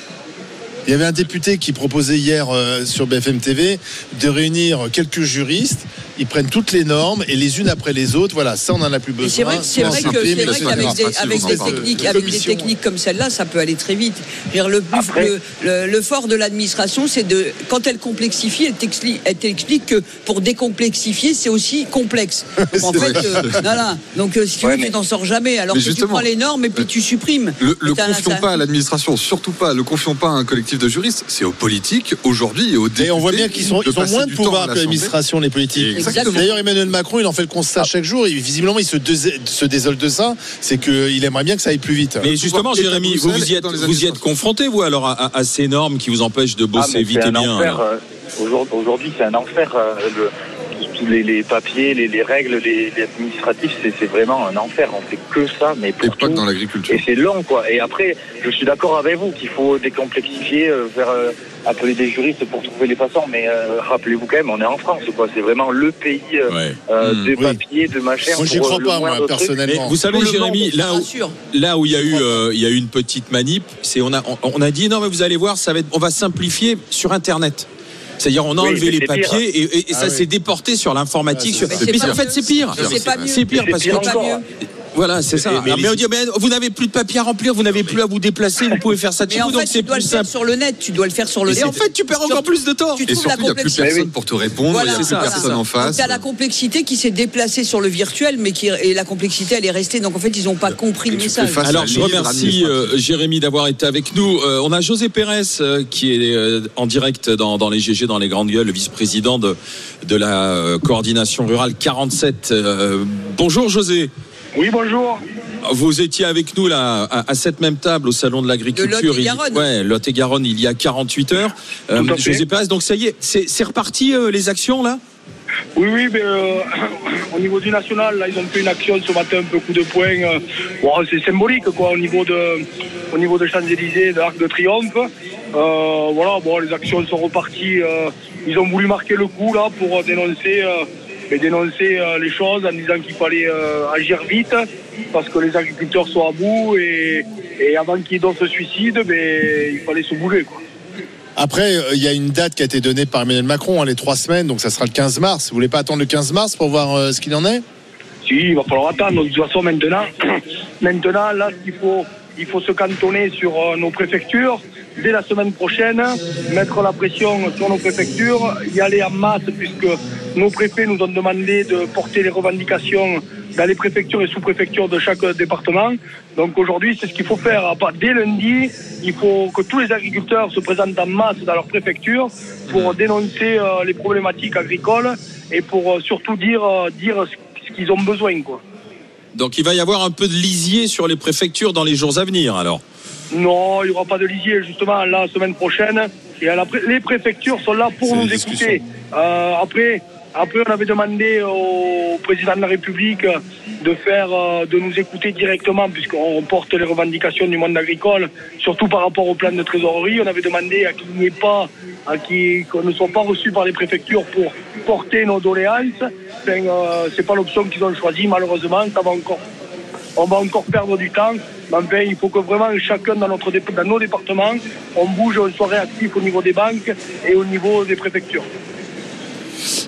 [SPEAKER 4] Il y avait un député qui proposait hier euh, sur BFM TV de réunir quelques juristes. Ils prennent toutes les normes et les unes après les autres. Voilà, ça on en a plus besoin.
[SPEAKER 6] C'est vrai, c'est vrai qu'avec des, techniques, avec des techniques comme celle-là, ça peut aller très vite. Le, plus,
[SPEAKER 10] Après-
[SPEAKER 6] le, le- le fort de l'administration, c'est de quand elle complexifie, elle t'explique, elle t'explique que pour décomplexifier, c'est aussi complexe. (laughs) Donc, en
[SPEAKER 4] C'est
[SPEAKER 6] fait,
[SPEAKER 4] vrai.
[SPEAKER 6] euh, voilà. Donc euh, si tu
[SPEAKER 10] Ouais,
[SPEAKER 6] veux, tu t'en sors jamais. Alors que tu prends les normes et puis tu supprimes.
[SPEAKER 7] Le, confions pas à l'administration, surtout pas. Le confions pas à un collectif de juristes. C'est aux politiques aujourd'hui et aux députés.
[SPEAKER 4] Et on voit bien qu'ils sont, ils ont moins de pouvoir
[SPEAKER 7] à
[SPEAKER 4] que l'administration, les politiques.
[SPEAKER 6] Exactement.
[SPEAKER 4] D'ailleurs, Emmanuel Macron, il en fait le constat chaque jour. Et visiblement, il se, dés- se désole de ça. C'est qu'il aimerait bien que ça aille plus vite.
[SPEAKER 3] Mais justement, Jérémy, vous y
[SPEAKER 7] et
[SPEAKER 3] êtes, vous y confronté, vous, alors, à, à- à ces normes qui vous empêchent de
[SPEAKER 10] Ah,
[SPEAKER 3] bosser
[SPEAKER 10] mais
[SPEAKER 3] vite et bien
[SPEAKER 10] euh, Aujourd'hui, c'est un enfer. euh, le- les, les papiers, les, les règles, les, les administratifs, c'est c'est vraiment un enfer. On fait que ça, mais
[SPEAKER 7] Et
[SPEAKER 10] pour
[SPEAKER 7] pas que dans l'agriculture.
[SPEAKER 10] Et c'est long, quoi. Et après, je suis d'accord avec vous qu'il faut décomplexifier, euh, faire euh, appeler des juristes pour trouver les façons. Mais euh, rappelez-vous quand même, on est en France, quoi. C'est vraiment le pays euh,
[SPEAKER 3] Ouais.
[SPEAKER 10] euh,
[SPEAKER 7] Hmm.
[SPEAKER 10] de
[SPEAKER 4] Oui.
[SPEAKER 10] papier, de machin.
[SPEAKER 4] Moi, j'y crois
[SPEAKER 10] euh, le
[SPEAKER 4] pas, moi.
[SPEAKER 3] Mais
[SPEAKER 4] personnellement.
[SPEAKER 3] vous savez, Jérémy, là où, là où il y a eu, euh, il y a eu une petite manip, c'est on a, on, on a dit non mais vous allez voir, ça va être, on va simplifier sur Internet. C'est-à-dire on a
[SPEAKER 10] Oui,
[SPEAKER 3] enlevé les
[SPEAKER 10] pire.
[SPEAKER 3] papiers et, ça
[SPEAKER 4] Ah oui.
[SPEAKER 3] s'est déporté sur l'informatique.
[SPEAKER 6] Ça.
[SPEAKER 3] mais en fait c'est pire.
[SPEAKER 6] C'est
[SPEAKER 3] pire parce que. Voilà c'est ça.
[SPEAKER 4] Mais- mais
[SPEAKER 3] Ah, Mais, on dit mais vous n'avez plus de papiers à remplir, vous n'avez plus à vous déplacer, vous pouvez faire ça de
[SPEAKER 6] Mais
[SPEAKER 3] chez
[SPEAKER 6] en
[SPEAKER 3] vous
[SPEAKER 6] fait,
[SPEAKER 3] donc c'est
[SPEAKER 6] tu dois
[SPEAKER 3] plus
[SPEAKER 6] le faire
[SPEAKER 3] simple.
[SPEAKER 6] sur le net. Tu dois le faire sur le
[SPEAKER 3] Et
[SPEAKER 6] net.
[SPEAKER 3] en fait tu perds encore plus de temps.
[SPEAKER 6] Tu
[SPEAKER 7] Et
[SPEAKER 6] trouves la
[SPEAKER 7] surtout, il n'y a plus personne pour te répondre,
[SPEAKER 6] Voilà,
[SPEAKER 7] il n'y a plus
[SPEAKER 3] ça,
[SPEAKER 7] personne en face.
[SPEAKER 6] Donc, t'as la complexité qui s'est déplacée sur le virtuel, mais qui et la complexité elle est restée. Donc en fait ils n'ont pas compris
[SPEAKER 7] Et
[SPEAKER 6] le
[SPEAKER 7] tu
[SPEAKER 6] message.
[SPEAKER 3] Alors je remercie euh, Jérémy d'avoir été avec nous. Euh, on a José Pérez euh, qui est en direct dans, dans les GG, dans les grandes gueules, le vice-président de, de la coordination rurale 47. Euh, bonjour José.
[SPEAKER 12] Oui, bonjour.
[SPEAKER 3] Vous étiez avec nous là à, à cette même table au salon de l'agriculture. Ouais, Lot et Garonne il y a 48 heures. Euh. José Pérez, donc ça y est, c'est c'est reparti euh, les actions là?
[SPEAKER 12] Oui, oui, mais euh, (coughs) au niveau du national, là, ils ont fait une action ce matin, un peu coup de poing. euh, bon, c'est symbolique, quoi, au niveau de, au niveau de Champs-Élysées, de l'Arc de Triomphe. Euh, voilà, bon, les actions sont reparties. euh, ils ont voulu marquer le coup, là, pour dénoncer, et dénoncer euh, les choses en disant qu'il fallait euh, agir vite, parce que les agriculteurs sont à bout, et, et avant qu'il y ait d'autres suicides, ben, il fallait se bouger, quoi.
[SPEAKER 4] Après, euh, il y a une date qui a été donnée par Emmanuel Macron, hein, les trois semaines, donc ça sera le 15 mars. Vous voulez pas attendre le 15 mars pour voir ce qu'il en est?
[SPEAKER 12] Si, il va falloir attendre. De toute façon, maintenant, (clears throat) maintenant là, il faut, il faut se cantonner sur nos préfectures. Dès la semaine prochaine, mettre la pression sur nos préfectures, y aller en masse, puisque nos préfets nous ont demandé de porter les revendications dans les préfectures et sous-préfectures de chaque département. Donc aujourd'hui, c'est ce qu'il faut faire. Dès lundi, il faut que tous les agriculteurs se présentent en masse dans leur préfecture pour dénoncer euh, les problématiques agricoles et pour euh, surtout dire, euh, dire ce ce qu'ils ont besoin. Quoi.
[SPEAKER 3] Donc il va y avoir un peu de lisier sur les préfectures dans les jours à venir alors.
[SPEAKER 12] Non, il n'y aura pas de lisier, justement, la semaine prochaine. Et à la pré- les préfectures sont là pour nous écouter. Euh, après, après, on avait demandé au président de la République de faire, euh, de nous écouter directement, puisqu'on porte les revendications du monde agricole, surtout par rapport au plan de trésorerie. On avait demandé à qu'il n'y ait pas, à qui- qu'on ne soit pas reçus par les préfectures pour porter nos doléances. Ben, euh, c'est pas l'option qu'ils ont choisie, malheureusement. Ça va encore on va encore perdre du temps. Mais enfin, il faut que vraiment chacun dans, notre, dans nos départements, on bouge, on soit réactif au niveau des banques et au niveau des préfectures.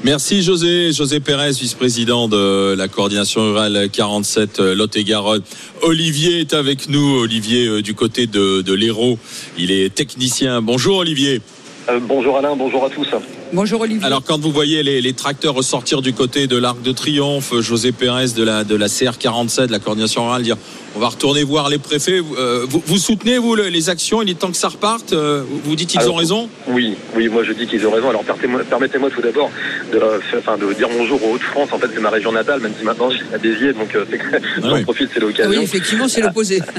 [SPEAKER 3] Merci José, José Pérez, vice-président de la coordination rurale 47 euh, Lot-et-Garonne. Olivier est avec nous, Olivier euh, du côté de, de l'Hérault. Il est technicien. Bonjour Olivier.
[SPEAKER 13] Euh, bonjour Alain, bonjour à tous.
[SPEAKER 6] Bonjour Olivier.
[SPEAKER 3] Alors quand vous voyez les, les tracteurs ressortir du côté de l'Arc de Triomphe, José Pérez de la, de la CR47, de la coordination rurale, dire on va retourner voir les préfets, euh, vous, vous soutenez vous le- les actions, il est temps que ça reparte, euh, vous dites qu'ils
[SPEAKER 13] Alors,
[SPEAKER 3] ont raison
[SPEAKER 13] Oui, oui, moi je dis qu'ils ont raison. Alors permettez-moi permettez-moi tout d'abord de, euh, enfin, de dire bonjour aux Hauts-de-France. En fait, c'est ma région natale, même si maintenant je suis à Béziers, donc euh, c'est que j'en
[SPEAKER 3] oui.
[SPEAKER 13] profite, c'est
[SPEAKER 6] Ah
[SPEAKER 13] l'occasion.
[SPEAKER 6] oui, effectivement, c'est l'opposé. (laughs)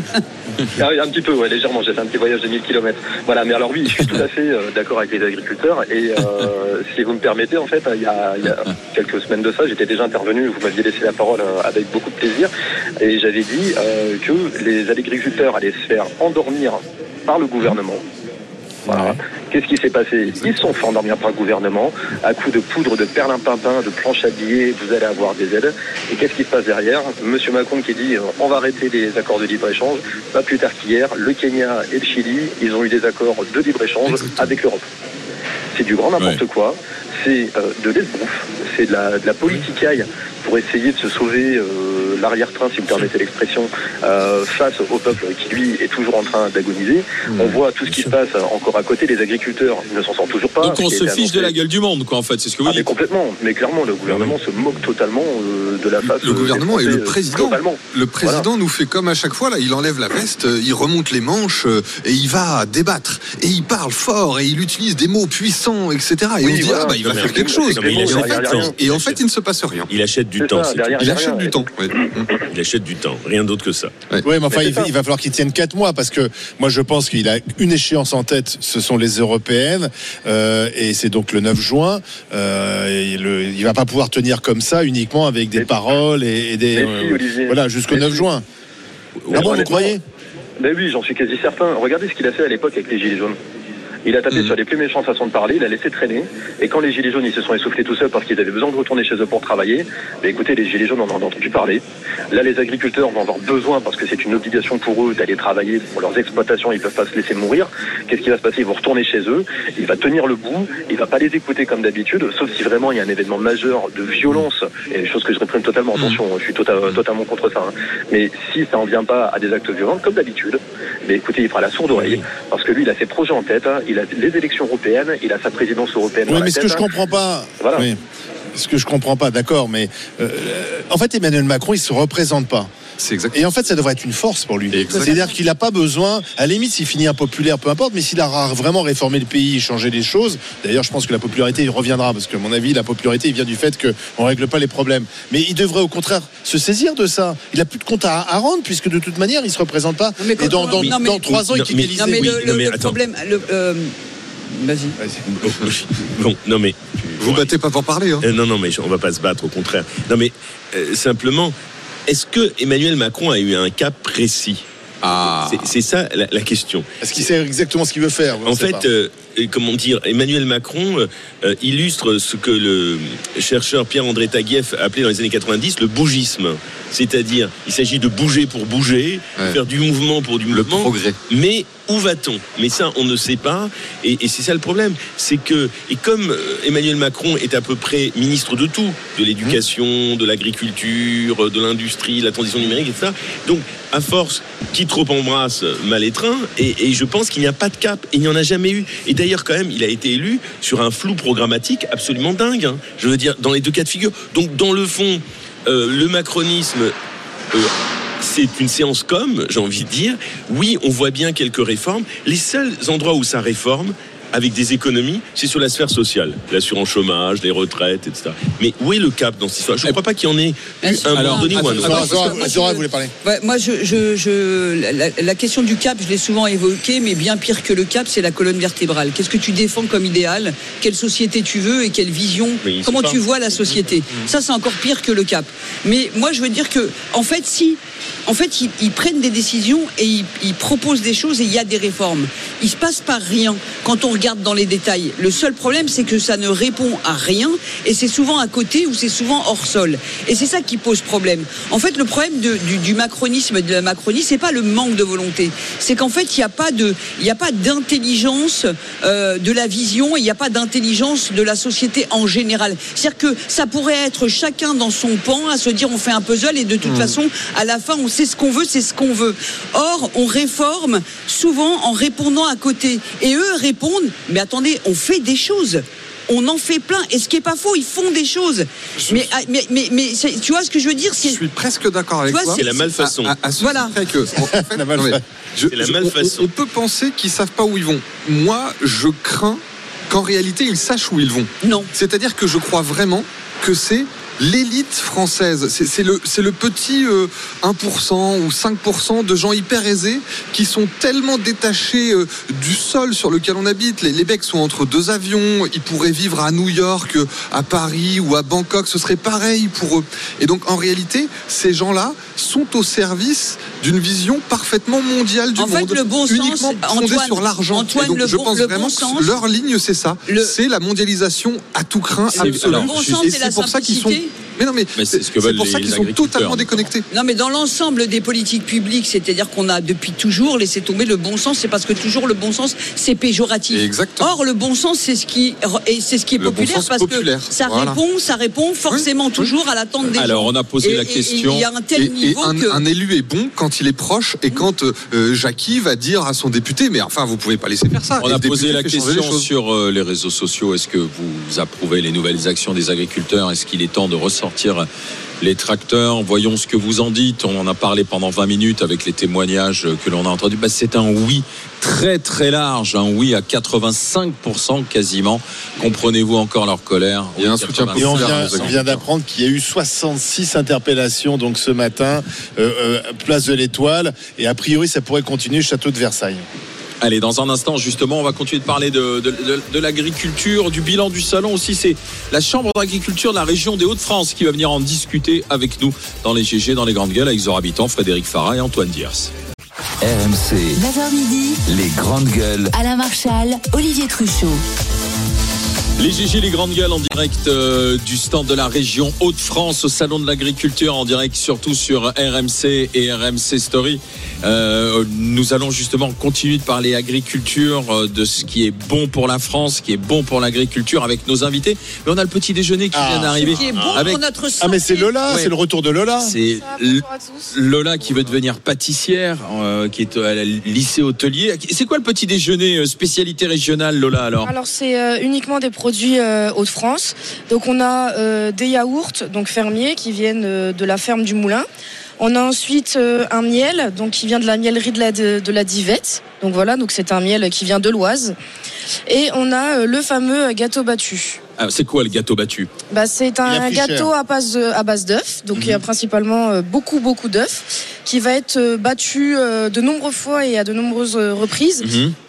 [SPEAKER 6] (laughs)
[SPEAKER 13] Ah un petit peu, ouais, légèrement. J'ai fait un petit voyage de 1000 km. Voilà, mais alors oui, je suis tout à fait euh, d'accord avec les agriculteurs. Et euh, (laughs) si vous me permettez, en fait, il y a, il y a quelques semaines de ça, j'étais déjà intervenu. Vous m'aviez laissé la parole euh, avec beaucoup de plaisir, et j'avais dit euh, que les agriculteurs allaient se faire endormir par le gouvernement. Voilà. Qu'est-ce qui s'est passé? Ils sont fait endormir par le gouvernement à coup de poudre, de perlimpinpin, de planches à billets. Vous allez avoir des aides. Et qu'est-ce qui se passe derrière? Monsieur Macron qui dit euh, on va arrêter les accords de libre échange. Pas plus tard qu'hier, le Kenya et le Chili, ils ont eu des accords de libre échange avec l'Europe. C'est du grand n'importe quoi. C'est euh, de l'esbrouf. C'est de la, de la politicaille pour essayer de se sauver euh, l'arrière-train, si vous me permettez l'expression, euh, face au peuple qui, lui, est toujours en train d'agoniser. On voit tout ce qui se passe encore à côté. Les agriculteurs ne s'en sortent toujours pas.
[SPEAKER 3] Donc on se fiche de la gueule du monde, quoi, en fait, c'est ce que vous
[SPEAKER 13] ah, mais
[SPEAKER 3] dites.
[SPEAKER 13] complètement, mais clairement, le gouvernement se moque totalement euh, de la face.
[SPEAKER 7] Le gouvernement et le président.
[SPEAKER 13] globalement.
[SPEAKER 7] Le président nous fait comme à chaque fois, là, il enlève la veste, il remonte les manches et il va débattre. Et il parle fort et il utilise des mots puissants, etc. Et
[SPEAKER 13] Oui,
[SPEAKER 7] on dit,
[SPEAKER 13] voilà.
[SPEAKER 7] ah bah il va
[SPEAKER 5] Mais
[SPEAKER 7] faire quelque chose.
[SPEAKER 5] non, mais il
[SPEAKER 7] et,
[SPEAKER 5] achète
[SPEAKER 7] en
[SPEAKER 5] du
[SPEAKER 7] fait,
[SPEAKER 5] temps.
[SPEAKER 7] et en fait, il ne se passe rien.
[SPEAKER 5] Il achète du temps.
[SPEAKER 7] Il achète du temps. ouais.
[SPEAKER 5] Il achète du temps, rien d'autre que ça.
[SPEAKER 4] Oui, mais enfin, il, va falloir qu'il tienne 4 mois parce que moi, je pense qu'il a une échéance en tête, ce sont les européennes, euh, et c'est donc le 9 juin. Euh, et le, il va pas pouvoir tenir comme ça uniquement avec des
[SPEAKER 13] Mais-
[SPEAKER 4] paroles et, et des.
[SPEAKER 13] Olivier.
[SPEAKER 4] voilà, jusqu'au
[SPEAKER 13] Mais
[SPEAKER 4] 9
[SPEAKER 13] si.
[SPEAKER 4] juin. Ah bon, vous croyez?
[SPEAKER 13] Ben oui, j'en suis quasi certain. Regardez ce qu'il a fait à l'époque avec les Gilets jaunes. Il a tapé
[SPEAKER 7] Mhm.
[SPEAKER 13] sur les plus méchantes façons de parler, il a laissé traîner. Et quand les Gilets jaunes, ils se sont essoufflés tout seuls parce qu'ils avaient besoin de retourner chez eux pour travailler, ben écoutez, les Gilets jaunes, on en a entendu parler. Là, les agriculteurs vont avoir besoin, parce que c'est une obligation pour eux d'aller travailler pour leurs exploitations, ils peuvent pas se laisser mourir. Qu'est-ce qui va se passer? Ils vont retourner chez eux, il va tenir le bout, il va pas les écouter comme d'habitude, sauf si vraiment il y a un événement majeur de violence, et des choses que je réprime totalement, attention, je suis tota- totalement contre ça. hein. Mais si ça en vient pas à des actes violents, comme d'habitude, ben écoutez, il fera la sourde oreille, parce que lui, il a ses projets en tête, hein, il a les élections européennes, il a sa présidence européenne.
[SPEAKER 4] Oui, mais ce que je
[SPEAKER 13] hein.
[SPEAKER 4] comprends pas.
[SPEAKER 13] Voilà.
[SPEAKER 4] Oui. Ce que je comprends pas, d'accord, mais euh, en fait, Emmanuel Macron, il se représente pas. Et en fait, ça devrait être une force pour lui. C'est-à-dire qu'il n'a pas besoin, à la limite, s'il finit impopulaire, peu importe, mais s'il a vraiment réformé le pays, changé les choses, d'ailleurs, je pense que la popularité, il reviendra, parce que, à mon avis, la popularité, il vient du fait qu'on ne règle pas les problèmes. Mais il devrait, au contraire, se saisir de ça. Il n'a plus de compte à, à rendre, puisque de toute manière, il ne se représente pas.
[SPEAKER 6] Non, mais
[SPEAKER 4] Et dans,
[SPEAKER 6] on-
[SPEAKER 4] dans,
[SPEAKER 6] non, mais-
[SPEAKER 4] dans trois ans, il quitte l'Élysée.
[SPEAKER 6] Non, mais
[SPEAKER 5] Oui,
[SPEAKER 6] le, problème. Vas-y.
[SPEAKER 5] Bon, non mais
[SPEAKER 7] Vous battez pas pour parler. Hein.
[SPEAKER 5] Euh, non, non, mais on va pas se battre, au contraire. Non, mais euh, simplement, est-ce que Emmanuel Macron a eu un cap précis?
[SPEAKER 7] Ah.
[SPEAKER 5] C'est- ça la, la question.
[SPEAKER 4] Est-ce qu'il sait exactement ce qu'il veut faire?
[SPEAKER 5] En fait, euh, comment dire, Emmanuel Macron euh, euh, illustre ce que le chercheur Pierre-André Taguieff appelait dans les années 90 le bougisme. C'est-à-dire, il s'agit de bouger pour bouger,
[SPEAKER 7] Ouais.
[SPEAKER 5] faire du mouvement pour du mouvement.
[SPEAKER 7] progrès.
[SPEAKER 5] Mais où va-t-on? Mais ça, on ne sait pas. Et, et c'est ça le problème. C'est que, et comme euh, Emmanuel Macron est à peu près ministre de tout, de l'éducation, de l'agriculture, de l'industrie, de la transition numérique, etc. Donc, à force, qui trop embrasse, mal étreint. Et, et je pense qu'il n'y a pas de cap. Et il n'y en a jamais eu. Et d'ailleurs, quand même, il a été élu sur un flou programmatique absolument dingue. hein. Je veux dire, dans les deux cas de figure. Donc, dans le fond, euh, le macronisme. euh, c'est une séance comme, j'ai envie de dire. Oui, on voit bien quelques réformes. Les seuls endroits où ça réforme, avec des économies, c'est sur la sphère sociale. L'assurance chômage, les retraites, etc. Mais où est le cap dans cette histoire? Je ne crois pas qu'il y en ait eu un moment
[SPEAKER 6] Alors,
[SPEAKER 5] donné ou un autre.
[SPEAKER 4] Zora, voulait parler.
[SPEAKER 6] Moi, je, je, je- la, la question du cap, je l'ai souvent évoquée, mais bien pire que le cap, c'est la colonne vertébrale. Qu'est-ce que tu défends comme idéal? Quelle société tu veux et quelle vision? Comment tu vois la société? Ça, c'est encore pire que le cap. Mais moi, je veux dire que, en fait, si, en fait, ils, ils prennent des décisions et ils, ils proposent des choses et il y a des réformes. Il se passe pas rien. Quand on regarde dans les détails. Le seul problème, c'est que ça ne répond à rien et c'est souvent à côté ou c'est souvent hors sol. Et c'est ça qui pose problème. En fait, le problème de- du, du macronisme et de la Macronie, c'est pas le manque de volonté. C'est qu'en fait, il n'y a pas de, il a pas d'intelligence euh, de la vision, et il n'y a pas d'intelligence de la société en général. C'est-à-dire que ça pourrait être chacun dans son pan à se dire on fait un puzzle et de toute façon, à la fin, on sait ce qu'on veut, c'est ce qu'on veut. Or, on réforme souvent en répondant à côté. Et eux répondent, mais attendez, on fait des choses. On en fait plein. Et ce qui est pas faux, ils font des choses. Mais, ah, mais, mais, mais c'est- tu vois ce que je veux dire
[SPEAKER 7] Je suis presque d'accord avec
[SPEAKER 6] vois,
[SPEAKER 7] toi.
[SPEAKER 6] c'est
[SPEAKER 5] la malfaçon.
[SPEAKER 7] À, à- à ce
[SPEAKER 6] Voilà.
[SPEAKER 7] près que, (laughs) en fait,
[SPEAKER 4] La malfa-
[SPEAKER 7] non, mais je-
[SPEAKER 5] C'est la
[SPEAKER 7] je- on-
[SPEAKER 5] malfaçon.
[SPEAKER 7] On, on peut penser qu'ils savent pas où ils vont. Moi, je crains qu'en réalité, ils sachent où ils vont.
[SPEAKER 6] non.
[SPEAKER 7] C'est-à-dire que je crois vraiment que c'est l'élite française. C'est le, le petit euh, 1% ou 5% de gens hyper aisés qui sont tellement détachés euh, du sol sur lequel on habite. Les, les mecs sont entre deux avions. Ils pourraient vivre à New York, euh, à Paris ou à Bangkok. Ce serait pareil pour eux. Et donc, en réalité, ces gens-là sont au service d'une vision parfaitement mondiale du
[SPEAKER 6] En fait,
[SPEAKER 7] monde.
[SPEAKER 6] le bon sens,
[SPEAKER 7] uniquement fondée
[SPEAKER 6] Antoine-
[SPEAKER 7] sur l'argent. Donc,
[SPEAKER 6] le
[SPEAKER 7] je pense vraiment
[SPEAKER 6] bon
[SPEAKER 7] que
[SPEAKER 6] sens-
[SPEAKER 7] leur ligne, c'est ça.
[SPEAKER 6] Le-
[SPEAKER 7] C'est la mondialisation à tout craint absolu.
[SPEAKER 6] bon
[SPEAKER 7] Et c'est pour ça qu'ils sont. Mais non, mais,
[SPEAKER 3] Mais c'est ce que
[SPEAKER 7] c'est
[SPEAKER 3] veulent
[SPEAKER 7] pour ça qu'ils sont totalement déconnectés.
[SPEAKER 6] Non, mais dans l'ensemble des politiques publiques, c'est-à-dire qu'on a depuis toujours laissé tomber le bon sens, c'est parce que toujours le bon sens, c'est péjoratif.
[SPEAKER 7] Exactement.
[SPEAKER 6] Or, le bon sens, c'est ce qui, et c'est ce qui est
[SPEAKER 7] Le
[SPEAKER 6] populaire parce
[SPEAKER 7] populaire,
[SPEAKER 6] que ça
[SPEAKER 7] voilà.
[SPEAKER 6] répond, ça répond forcément toujours à l'attente des
[SPEAKER 3] Alors,
[SPEAKER 6] gens.
[SPEAKER 3] on a posé
[SPEAKER 6] Et-
[SPEAKER 3] la
[SPEAKER 6] et- et
[SPEAKER 3] question.
[SPEAKER 6] Il y a un tel
[SPEAKER 7] Et, et
[SPEAKER 6] niveau
[SPEAKER 7] un,
[SPEAKER 6] que.
[SPEAKER 7] un élu est bon quand il est proche et quand euh, Jackie va dire à son député mais enfin vous pouvez pas laisser faire ça.
[SPEAKER 3] On
[SPEAKER 7] Et
[SPEAKER 3] a posé la
[SPEAKER 7] les
[SPEAKER 3] question sur euh, les réseaux sociaux. Est-ce que vous approuvez les nouvelles actions des agriculteurs? Est-ce qu'il est temps de ressortir les tracteurs Voyons ce que vous en dites. On en a parlé pendant 20 minutes avec les témoignages que l'on a entendus. Bah, c'est un oui très très large, un oui à 85% quasiment. Comprenez-vous encore leur colère?
[SPEAKER 7] Il y a un soutien
[SPEAKER 3] 85.
[SPEAKER 4] Et on vient, d'apprendre qu'il y a eu 66 interpellations donc ce matin, euh, euh, place de l'Étoile, et a priori ça pourrait continuer château de Versailles.
[SPEAKER 3] Allez, dans un instant, justement, on va continuer de parler de, de- de- de l'agriculture, du bilan du salon aussi. C'est la Chambre d'agriculture de la région des Hauts-de-France qui va venir en discuter avec nous dans les GG, dans les grandes gueules, avec Zora Habitant, Frédéric Farah et Antoine Diers.
[SPEAKER 1] RMC,
[SPEAKER 2] 9h midi,
[SPEAKER 1] les grandes gueules.
[SPEAKER 2] Alain Marchal, Olivier Truchot.
[SPEAKER 3] Les GG, les grandes gueules en direct euh, du stand de la région Hauts-de-France au Salon de l'Agriculture, en direct surtout sur RMC et RMC Story. Euh, nous allons justement continuer de parler agriculture, euh, de ce qui est bon pour la France, ce qui est bon pour l'agriculture avec nos invités. Mais on a le petit déjeuner qui
[SPEAKER 4] Ah.
[SPEAKER 3] vient d'arriver.
[SPEAKER 6] Ce qui est bon
[SPEAKER 3] avec
[SPEAKER 6] pour notre santé.
[SPEAKER 4] Ah mais c'est Lola,
[SPEAKER 3] Ouais.
[SPEAKER 4] c'est le retour de Lola.
[SPEAKER 3] c'est Lola qui veut devenir pâtissière, euh, qui est à la lycée hôtelier. C'est quoi le petit déjeuner spécialité régionale, Lola alors?
[SPEAKER 14] Alors c'est euh, uniquement des produits euh, Hauts-de-France. Donc on a euh, des yaourts donc fermiers qui viennent euh, de la ferme du Moulin. On a ensuite euh, un miel donc qui vient de la mielerie de la, de, Divette. Donc voilà, donc c'est un miel qui vient de l'Oise. Et on a euh, le fameux gâteau battu.
[SPEAKER 3] Ah, C'est quoi le gâteau battu
[SPEAKER 14] Bah, c'est un gâteau
[SPEAKER 4] cher.
[SPEAKER 14] à base, de- à base d'œufs, donc il y a principalement euh, beaucoup beaucoup d'œufs, qui va être euh, battu euh, de nombreuses fois et à de nombreuses reprises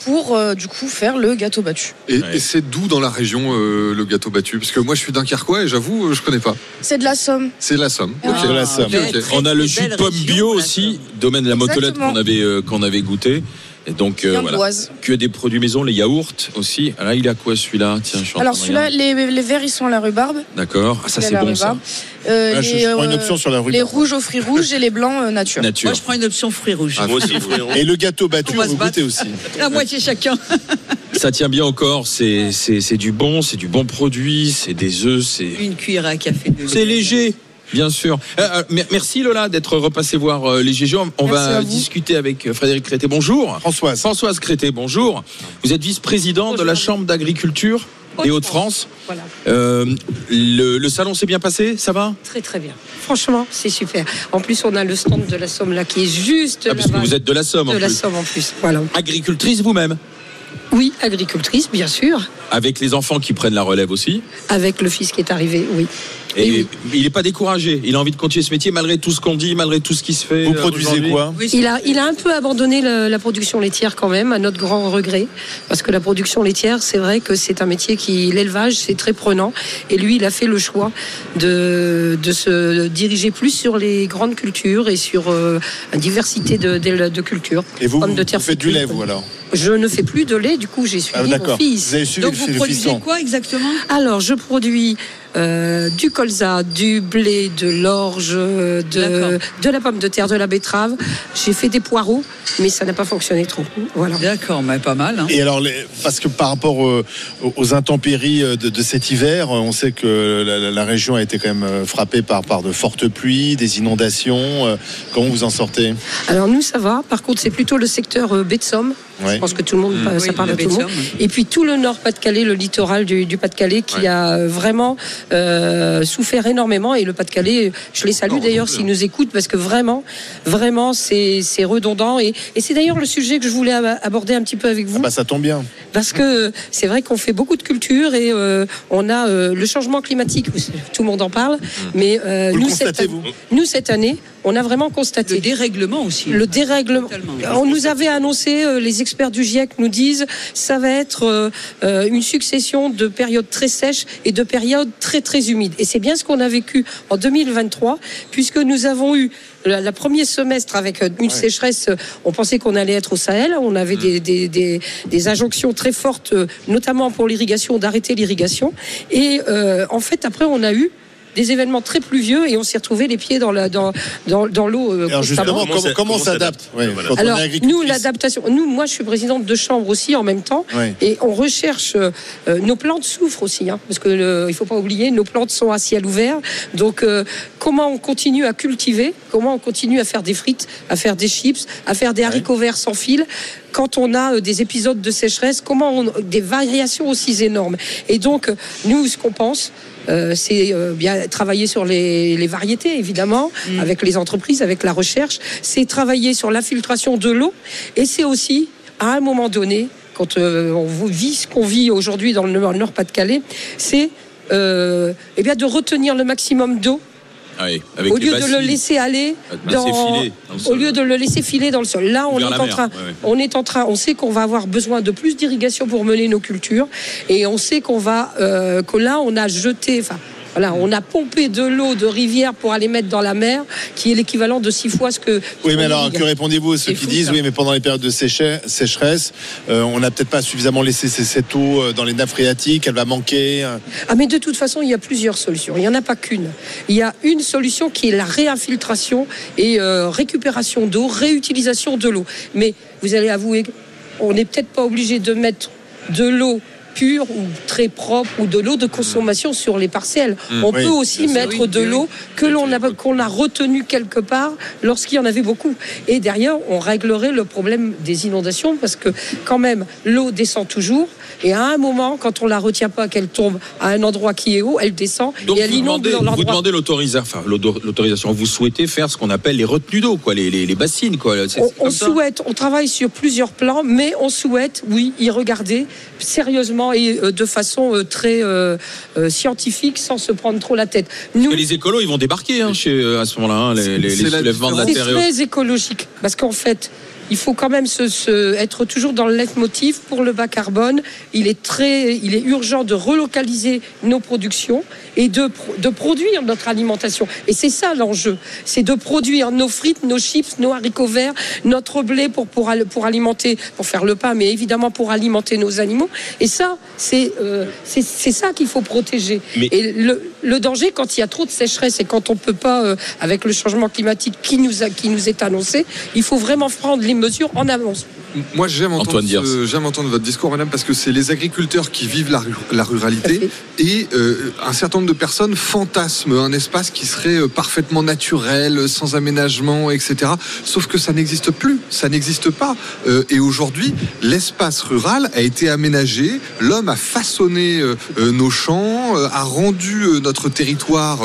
[SPEAKER 14] pour euh, du coup faire le gâteau battu.
[SPEAKER 7] Et,
[SPEAKER 3] Ouais.
[SPEAKER 7] et c'est d'où dans la région euh, le gâteau battu? Parce que moi je suis dunkerquois et j'avoue je connais pas.
[SPEAKER 14] C'est de la somme.
[SPEAKER 7] C'est la Somme.
[SPEAKER 14] Ah,
[SPEAKER 4] de la Somme.
[SPEAKER 3] On a le jus de pomme bio aussi, domaine de la Motelette
[SPEAKER 14] Exactement.
[SPEAKER 3] qu'on avait, euh, qu'on avait goûté. Et donc, euh, voilà. Que des produits maison, les yaourts aussi. Ah, Là, il a quoi celui-là? Tiens, je suis en
[SPEAKER 14] Alors
[SPEAKER 3] train de
[SPEAKER 14] celui-là, les, les verts ils sont à la rhubarbe.
[SPEAKER 3] D'accord. Ah, ça, c'est bon, ça.
[SPEAKER 14] rhubarbe. Euh,
[SPEAKER 4] Ah, je,
[SPEAKER 14] les,
[SPEAKER 4] je prends une
[SPEAKER 14] euh,
[SPEAKER 4] option sur la rue.
[SPEAKER 14] les rouges aux fruits rouges et les blancs euh, nature.
[SPEAKER 3] Nature.
[SPEAKER 6] Moi, je prends une option fruits rouges.
[SPEAKER 5] Moi aussi, frérot.
[SPEAKER 4] Et le gâteau battu, vous goûtez aussi. (laughs)
[SPEAKER 6] La moitié chacun. (laughs)
[SPEAKER 3] Ça tient bien corps. C'est, c'est, c'est du bon, c'est du bon produit, c'est des œufs, c'est.
[SPEAKER 6] Une cuillère à café. de
[SPEAKER 3] C'est léger. Bien sûr. Euh, euh, mer- merci Lola d'être repassé voir euh, les GG. On-
[SPEAKER 14] Merci
[SPEAKER 3] va discuter avec Frédéric Crété. Bonjour.
[SPEAKER 4] Françoise.
[SPEAKER 3] Françoise Crété, bonjour. Vous êtes vice-président de la Chambre d'agriculture des Hauts-de-France.
[SPEAKER 15] Voilà,
[SPEAKER 3] Euh, le, le salon s'est bien passé, ça va?
[SPEAKER 15] Très très bien. Franchement, c'est super. En plus, on a le stand de la Somme là qui est juste
[SPEAKER 3] ah, Parce que vous êtes de la Somme en
[SPEAKER 15] de la
[SPEAKER 3] plus.
[SPEAKER 15] Somme en plus. Voilà.
[SPEAKER 3] Agricultrice vous-même,
[SPEAKER 15] Oui, agricultrice, bien sûr,
[SPEAKER 3] avec les enfants qui prennent la relève aussi?
[SPEAKER 15] avec le fils qui est arrivé, oui.
[SPEAKER 3] Et
[SPEAKER 15] Oui,
[SPEAKER 3] il n'est pas découragé. Il a envie de continuer ce métier malgré tout ce qu'on dit, malgré tout ce qui se fait.
[SPEAKER 4] Vous
[SPEAKER 3] euh,
[SPEAKER 4] produisez quoi
[SPEAKER 15] Il a, il a un peu abandonné le- la production laitière quand même, à notre grand regret, parce que la production laitière, c'est vrai que c'est un métier qui, l'élevage, c'est très prenant, et lui, il a fait le choix de, de se diriger plus sur les grandes cultures et sur euh, une diversité de, de, de cultures.
[SPEAKER 4] Et vous, vous,
[SPEAKER 15] de terre
[SPEAKER 4] vous faites du lait, vous alors
[SPEAKER 15] Je ne fais plus de lait, du coup j'ai suivi
[SPEAKER 4] Ah,
[SPEAKER 15] mon fils.
[SPEAKER 4] Vous avez suivi
[SPEAKER 6] Donc
[SPEAKER 4] le,
[SPEAKER 6] vous
[SPEAKER 4] le
[SPEAKER 6] produisez
[SPEAKER 4] fiston.
[SPEAKER 6] quoi exactement?
[SPEAKER 15] Alors, je produis euh, du colza, du blé, de l'orge, euh, de, de la pomme de terre, de la betterave. J'ai fait des poireaux, mais ça n'a pas fonctionné trop. Voilà.
[SPEAKER 6] D'accord, mais pas mal. hein.
[SPEAKER 4] Et alors, les- parce que par rapport euh, aux intempéries de, de cet hiver, on sait que la, région a été quand même euh, frappée par, par de fortes pluies, des inondations. Euh, Comment vous en sortez?
[SPEAKER 15] Alors nous, ça va. Par contre, c'est plutôt le secteur euh, baie de Somme.
[SPEAKER 4] Ouais.
[SPEAKER 15] Je pense que tout le monde,
[SPEAKER 5] Mmh.
[SPEAKER 15] ça
[SPEAKER 6] Oui,
[SPEAKER 15] parle à tout le monde. Et puis tout le Nord Pas-de-Calais, le littoral du, du Pas-de-Calais, qui
[SPEAKER 5] Ouais.
[SPEAKER 15] a euh, vraiment euh, souffert énormément. Et le Pas-de-Calais, je les salue d'ailleurs
[SPEAKER 5] plus.
[SPEAKER 15] s'ils nous écoutent, parce que vraiment, vraiment, c'est redondant. Et, et c'est d'ailleurs le sujet que je voulais ab- aborder un petit peu avec vous.
[SPEAKER 4] Ah bah, Ça tombe bien.
[SPEAKER 15] Parce que c'est vrai qu'on fait beaucoup de culture et euh, on a euh, le changement climatique, tout le monde en parle, mais euh,
[SPEAKER 4] Vous le
[SPEAKER 15] nous, cette,
[SPEAKER 4] constatez, vous
[SPEAKER 15] nous, cette année, on a vraiment constaté
[SPEAKER 6] Le dérèglement aussi.
[SPEAKER 15] le dérèglement.
[SPEAKER 6] Totalement.
[SPEAKER 15] On nous avait annoncé, euh, les experts du GIEC nous disent, ça va être euh, euh, une succession de périodes très sèches et de périodes très très humides. Et c'est bien ce qu'on a vécu en 2023, puisque nous avons eu la, la premier semestre avec euh, une sécheresse. On pensait qu'on allait être au Sahel. On avait des, des, des, des injonctions très fortes, notamment pour l'irrigation, d'arrêter l'irrigation. Et euh, en fait, après, on a eu des événements très pluvieux et on s'est retrouvé les pieds dans la dans dans, dans l'eau euh,
[SPEAKER 4] Alors
[SPEAKER 15] constamment.
[SPEAKER 4] justement,
[SPEAKER 5] Comment
[SPEAKER 4] comment, s'adapte Ouais,
[SPEAKER 5] Voilà.
[SPEAKER 4] quand on est
[SPEAKER 15] Alors, nous, l'adaptation, nous, moi, je suis présidente de chambre aussi en même temps,
[SPEAKER 4] Ouais.
[SPEAKER 15] et on recherche. euh, euh, nos plantes souffrent aussi, hein, parce que le- il faut pas oublier, nos plantes sont à ciel ouvert. Donc, euh, comment on continue à cultiver Comment on continue à faire des frites, à faire des chips, à faire des haricots verts sans fil quand on a des épisodes de sécheresse, comment on, des variations aussi énormes. Et donc, nous, ce qu'on pense, euh, c'est euh, bien travailler sur les, les variétés, évidemment, avec les entreprises, avec la recherche. C'est travailler sur l'infiltration de l'eau. Et c'est aussi, à un moment donné, quand euh, on vit ce qu'on vit aujourd'hui dans le Nord- Nord-Pas-de-Calais, c'est euh, eh bien de retenir le maximum d'eau
[SPEAKER 3] Ah avec
[SPEAKER 15] au lieu de le laisser aller
[SPEAKER 3] Laisser
[SPEAKER 15] dans,
[SPEAKER 3] filer dans le sol.
[SPEAKER 15] au lieu de le laisser filer dans le sol. Là, on
[SPEAKER 3] Vers
[SPEAKER 15] est en
[SPEAKER 3] mer,
[SPEAKER 15] train,
[SPEAKER 3] ouais.
[SPEAKER 15] on est en train, on sait qu'on va avoir besoin de plus d'irrigation pour mener nos cultures, et on sait qu'on va, euh, que là, on a jeté, enfin. Voilà, on a pompé de l'eau de rivière pour aller mettre dans la mer, qui est l'équivalent de six fois ce que.
[SPEAKER 4] Oui, mais alors que répondez-vous à ceux qui
[SPEAKER 15] fou,
[SPEAKER 4] disent
[SPEAKER 15] ça.
[SPEAKER 4] oui, mais pendant les périodes de sécher- sécheresse, euh, on n'a peut-être pas suffisamment laissé cette eau euh, dans les nappes phréatiques, elle va manquer. euh.
[SPEAKER 15] Ah, mais de toute façon, il y a plusieurs solutions. Il n'y en a pas qu'une. Il y a une solution qui est la réinfiltration et euh, récupération d'eau, réutilisation de l'eau. Mais vous allez avouer, on n'est peut-être pas obligé de mettre de l'eau pure ou très propre ou de l'eau de consommation sur les parcelles. on
[SPEAKER 4] Oui,
[SPEAKER 15] peut aussi mettre
[SPEAKER 6] Oui,
[SPEAKER 15] de
[SPEAKER 6] oui,
[SPEAKER 15] l'eau que l'on a qu'on a retenu quelque part lorsqu'il y en avait beaucoup. Et derrière, on réglerait le problème des inondations parce que quand même l'eau descend toujours et à un moment, quand on la retient pas, qu'elle tombe à un endroit qui est haut, elle descend
[SPEAKER 3] Donc
[SPEAKER 15] et elle
[SPEAKER 3] vous
[SPEAKER 15] inonde
[SPEAKER 3] demandez,
[SPEAKER 15] dans
[SPEAKER 3] vous
[SPEAKER 15] l'endroit.
[SPEAKER 3] demandez l'autorisa- enfin, l'autorisation. Vous souhaitez faire ce qu'on appelle les retenues d'eau, quoi, les, les, les bassines, quoi. C'est-
[SPEAKER 15] On,
[SPEAKER 3] c'est
[SPEAKER 15] on souhaite, on travaille sur plusieurs plans, mais on souhaite, oui, y regarder sérieusement et euh, de façon euh, très euh, scientifique, sans se prendre trop la tête. Nous,
[SPEAKER 3] les écolos, ils vont débarquer hein, chez, à ce moment-là, hein, les, les,
[SPEAKER 7] c'est
[SPEAKER 3] les
[SPEAKER 7] la
[SPEAKER 3] soulèvements de la
[SPEAKER 15] c'est
[SPEAKER 3] terre. autres.
[SPEAKER 15] très écologique, parce qu'en fait, il faut quand même se, se- être toujours dans le leitmotiv pour le bas carbone. Il est très, il est urgent de relocaliser nos productions et de, de produire notre alimentation. Et c'est ça l'enjeu, c'est de produire nos frites, nos chips, nos haricots verts, notre blé pour pour, pour alimenter, pour faire le pain, mais évidemment pour alimenter nos animaux. Et ça, c'est euh, c'est c'est ça qu'il faut protéger.
[SPEAKER 5] Mais-
[SPEAKER 15] Et le, le danger, quand il y a trop de sécheresse et quand on peut pas, euh, avec le changement climatique qui nous est annoncé, il faut vraiment prendre les mesures en avance.
[SPEAKER 7] Moi, j'aime entendre, ce- votre discours, madame, parce que c'est les agriculteurs qui vivent la, ru- la ruralité et euh, un certain nombre de personnes fantasment un espace qui serait euh, parfaitement naturel, sans aménagement, etc. Sauf que ça n'existe plus, ça n'existe pas. Euh, et aujourd'hui, l'espace rural a été aménagé, l'homme a façonné euh, nos champs, euh, a rendu euh, notre territoire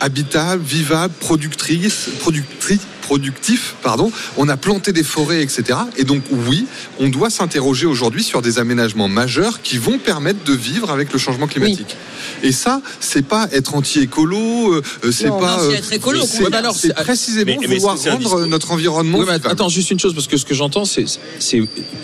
[SPEAKER 7] habitable, vivable, productrice, productrice productif, pardon. On a planté des forêts, etc. Et donc oui, on doit s'interroger aujourd'hui sur des aménagements majeurs qui vont permettre de vivre avec le changement climatique. Et ça, c'est pas être anti-écolo, euh, euh, c'est pas.
[SPEAKER 6] non, c'est
[SPEAKER 7] euh,
[SPEAKER 6] être écolo,
[SPEAKER 7] c'est- précisément
[SPEAKER 5] mais- mais
[SPEAKER 7] vouloir rendre
[SPEAKER 5] discours.
[SPEAKER 7] notre environnement.
[SPEAKER 3] Oui, mais
[SPEAKER 7] vivable.
[SPEAKER 3] attends, juste une chose, parce que ce que j'entends, c'est,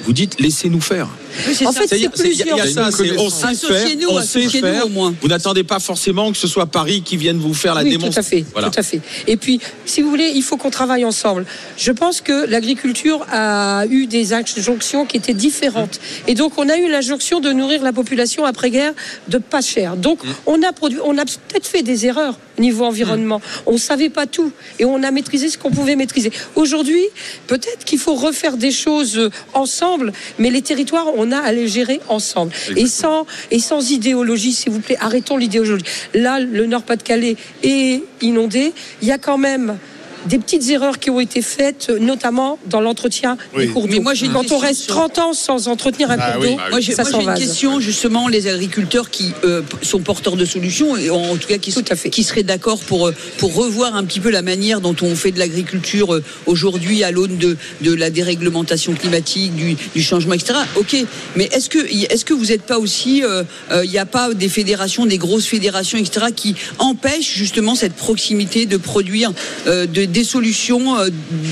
[SPEAKER 3] vous dites, laissez-nous faire.
[SPEAKER 6] Oui, c'est
[SPEAKER 15] En
[SPEAKER 6] ça.
[SPEAKER 15] fait, c'est
[SPEAKER 3] il y a- y a
[SPEAKER 15] plusieurs.
[SPEAKER 3] ça, on sait faire,
[SPEAKER 6] Associez-nous,
[SPEAKER 3] on sait
[SPEAKER 6] associez-nous
[SPEAKER 3] faire.
[SPEAKER 6] au moins.
[SPEAKER 3] Vous n'attendez pas forcément que ce soit Paris qui vienne vous faire la
[SPEAKER 15] oui,
[SPEAKER 3] démonstration.
[SPEAKER 15] tout à fait,
[SPEAKER 3] Voilà.
[SPEAKER 15] tout à fait. Et puis, si vous voulez, il faut qu'on travaille ensemble. Je pense que l'agriculture a eu des injonctions qui étaient différentes. Et donc, on a eu l'injonction de nourrir la population après-guerre de pas cher. Donc, on a produit, on a peut-être fait des erreurs au niveau environnement. On savait pas tout et on a maîtrisé ce qu'on pouvait maîtriser. Aujourd'hui, peut-être qu'il faut refaire des choses euh, ensemble, mais les territoires, on a à les gérer ensemble. Et sans, et sans idéologie, s'il vous plaît, arrêtons l'idéologie. Là, le Nord-Pas-de-Calais est inondé. Il y a quand même des petites erreurs qui ont été faites, notamment dans l'entretien
[SPEAKER 6] Oui.
[SPEAKER 15] des cours
[SPEAKER 6] Mais
[SPEAKER 15] d'eau.
[SPEAKER 6] moi, j'ai une
[SPEAKER 15] Quand on reste
[SPEAKER 6] sur-
[SPEAKER 15] 30 ans sans entretenir un cours d'eau,
[SPEAKER 6] Moi, j'ai
[SPEAKER 15] ça
[SPEAKER 6] moi, j'ai une question justement les agriculteurs qui euh, sont porteurs de solutions et en tout cas qui, qui seraient d'accord pour euh, pour revoir un petit peu la manière dont on fait de l'agriculture euh, aujourd'hui à l'aune de de la déréglementation climatique, du, du changement, etc. Ok, mais est-ce que est-ce que vous n'êtes pas aussi euh, euh, il n'y a pas des fédérations, des grosses fédérations, etc. qui empêchent justement cette proximité de produire euh, de, des solutions euh,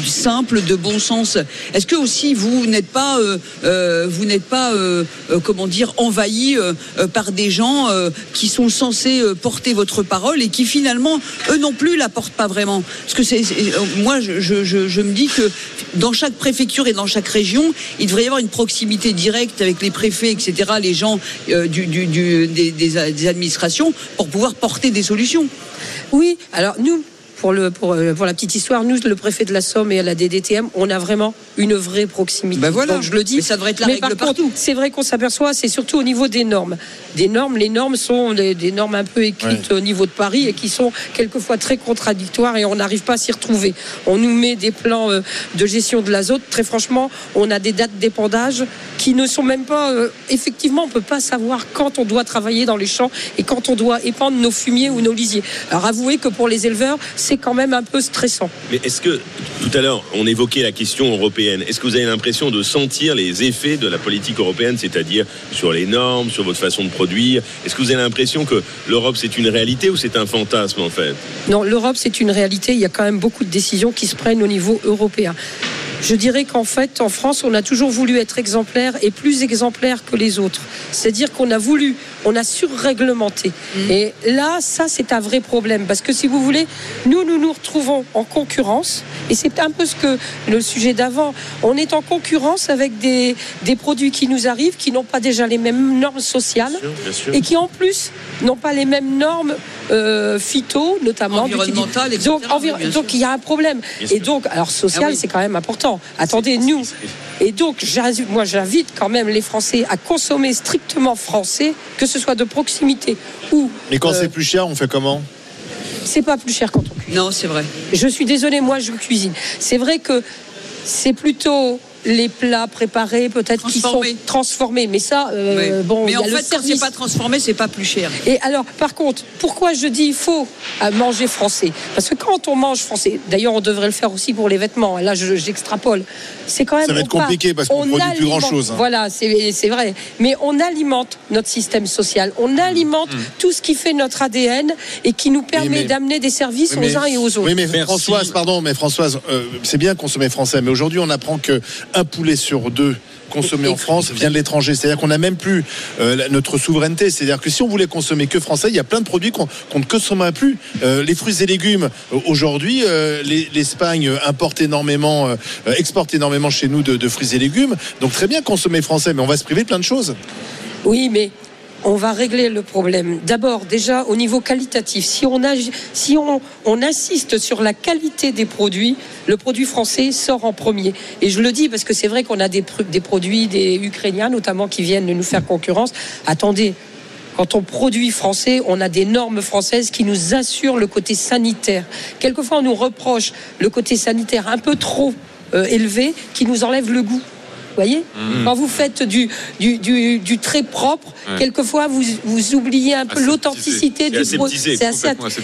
[SPEAKER 6] simples, de bon sens. Est-ce que aussi vous n'êtes pas, euh, euh, vous n'êtes pas, comment dire, envahi par des gens qui sont censés porter votre parole et qui finalement, eux non plus, la portent pas vraiment? Parce que c'est, moi, je, me dis que dans chaque préfecture et dans chaque région, il devrait y avoir une proximité directe avec les préfets, etc., les gens du, du, du- des administrations pour pouvoir porter des solutions.
[SPEAKER 15] Oui, alors nous, pour, le, pour, euh, pour la petite histoire, nous, le préfet de la Somme et à la DDTM, on a vraiment une vraie proximité.
[SPEAKER 6] Ben voilà.
[SPEAKER 15] Donc je le dis.
[SPEAKER 6] Mais ça devrait être la
[SPEAKER 15] Mais
[SPEAKER 6] règle
[SPEAKER 15] par contre, C'est vrai qu'on s'aperçoit, c'est surtout au niveau des normes. Des normes, les normes sont des, des normes un peu écrites au niveau de Paris et qui sont quelquefois très contradictoires et on n'arrive pas à s'y retrouver. On nous met des plans euh, de gestion de l'azote. Très franchement, on a des dates d'épandage qui ne sont même pas. euh, effectivement, on ne peut pas savoir quand on doit travailler dans les champs et quand on doit épandre nos fumiers ou nos lisiers. Alors avouez que pour les éleveurs, c'est quand même un peu stressant.
[SPEAKER 5] Mais est-ce que, tout à l'heure, on évoquait la question européenne. Est-ce que vous avez l'impression de sentir les effets de la politique européenne, c'est-à-dire sur les normes, sur votre façon de produire? Est-ce que vous avez l'impression que l'Europe, c'est une réalité ou c'est un fantasme, en fait?
[SPEAKER 15] Non, l'Europe, c'est une réalité. Il y a quand même beaucoup de décisions qui se prennent au niveau européen. Je dirais qu'en fait, en France, on a toujours voulu être exemplaire et plus exemplaire que les autres. C'est-à-dire qu'on a voulu, on a surréglementé. Et là, ça, c'est un vrai problème. Parce que si vous voulez, nous, nous nous retrouvons en concurrence. Et c'est un peu ce que le sujet d'avant. On est en concurrence avec des, des produits qui nous arrivent, qui n'ont pas déjà les mêmes normes sociales
[SPEAKER 5] bien sûr.
[SPEAKER 15] et qui en plus n'ont pas les mêmes normes euh, phyto, notamment
[SPEAKER 6] Environnementales, etc.
[SPEAKER 15] Donc, envir- donc il y a un problème.
[SPEAKER 6] Bien
[SPEAKER 15] Et
[SPEAKER 6] sûr.
[SPEAKER 15] donc, alors social,
[SPEAKER 6] Ah oui.
[SPEAKER 15] c'est quand même important. Attendez, nous. Et donc, moi, j'invite quand même les Français à consommer strictement français, que ce soit de proximité ou.
[SPEAKER 4] Mais quand
[SPEAKER 15] euh,
[SPEAKER 4] c'est plus cher, on fait comment?
[SPEAKER 15] c'est pas plus cher quand on cuisine.
[SPEAKER 6] Non, c'est vrai.
[SPEAKER 15] Je suis désolée, moi je cuisine. C'est vrai que c'est plutôt les plats préparés, peut-être qui sont
[SPEAKER 6] Transformés.
[SPEAKER 15] Mais ça, euh,
[SPEAKER 6] Oui.
[SPEAKER 15] bon,
[SPEAKER 6] mais en
[SPEAKER 15] a le
[SPEAKER 6] fait, quand c'est pas transformé, c'est pas plus cher.
[SPEAKER 15] Et alors, par contre, pourquoi je dis il faut euh, manger français? Parce que quand on mange français, d'ailleurs, on devrait le faire aussi pour les vêtements. Là, je- j'extrapole. C'est quand même.
[SPEAKER 4] Ça va être compliqué parce qu'on
[SPEAKER 15] on
[SPEAKER 4] produit plus
[SPEAKER 15] alimente-
[SPEAKER 4] grand-chose, hein.
[SPEAKER 15] Voilà, c'est vrai. Mais on alimente notre système social. On alimente tout ce qui fait notre ADN et qui nous permet
[SPEAKER 4] mais-
[SPEAKER 15] d'amener des services
[SPEAKER 4] Oui, mais-
[SPEAKER 15] aux uns et aux autres.
[SPEAKER 4] Oui, mais Françoise, pardon, mais Françoise, euh, c'est bien consommer français, mais aujourd'hui, on apprend que un poulet sur deux consommé en France vient de l'étranger. C'est-à-dire qu'on n'a même plus euh, notre souveraineté. C'est-à-dire que si on voulait consommer que français, il y a plein de produits qu'on ne consommera plus. Euh, les fruits et légumes, euh, aujourd'hui, les- l'Espagne importe énormément, exporte énormément chez nous de fruits et légumes. Donc très bien consommer français, mais on va se priver de plein de choses.
[SPEAKER 15] Oui, mais on va régler le problème. D'abord, déjà au niveau qualitatif, si on, on, insiste sur la qualité des produits, le produit français sort en premier. Et je le dis parce que c'est vrai qu'on a des, pr- des produits, des Ukrainiens notamment, qui viennent nous faire concurrence. Attendez. Quand on produit français, on a des normes françaises qui nous assurent le côté sanitaire. Quelquefois, on nous reproche le côté sanitaire un peu trop euh, élevé qui nous enlève le goût. Vous voyez
[SPEAKER 16] Mhm.
[SPEAKER 15] Quand vous faites du, du, du, du très propre,
[SPEAKER 16] Ouais.
[SPEAKER 15] quelqueois vous, vous oubliez un peu l'authenticité
[SPEAKER 16] C'est
[SPEAKER 15] du
[SPEAKER 16] aseptisé,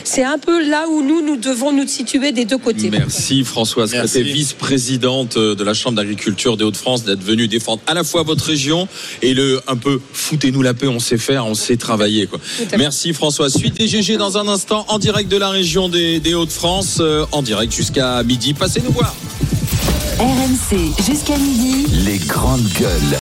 [SPEAKER 15] C'est un peu là où nous, nous devons nous situer des deux côtés.
[SPEAKER 3] Merci Françoise
[SPEAKER 4] Merci.
[SPEAKER 3] Crété, vice-présidente de la Chambre d'agriculture des Hauts-de-France, d'être venue défendre à la fois votre région et le un peu foutez-nous la paix, on sait faire, on sait travailler. Quoi. Merci Françoise. Suite des GG dans un instant en direct de la région des, des Hauts-de-France, euh, en direct jusqu'à midi. Passez nous voir.
[SPEAKER 2] RMC jusqu'à midi.
[SPEAKER 1] Les grandes gueules.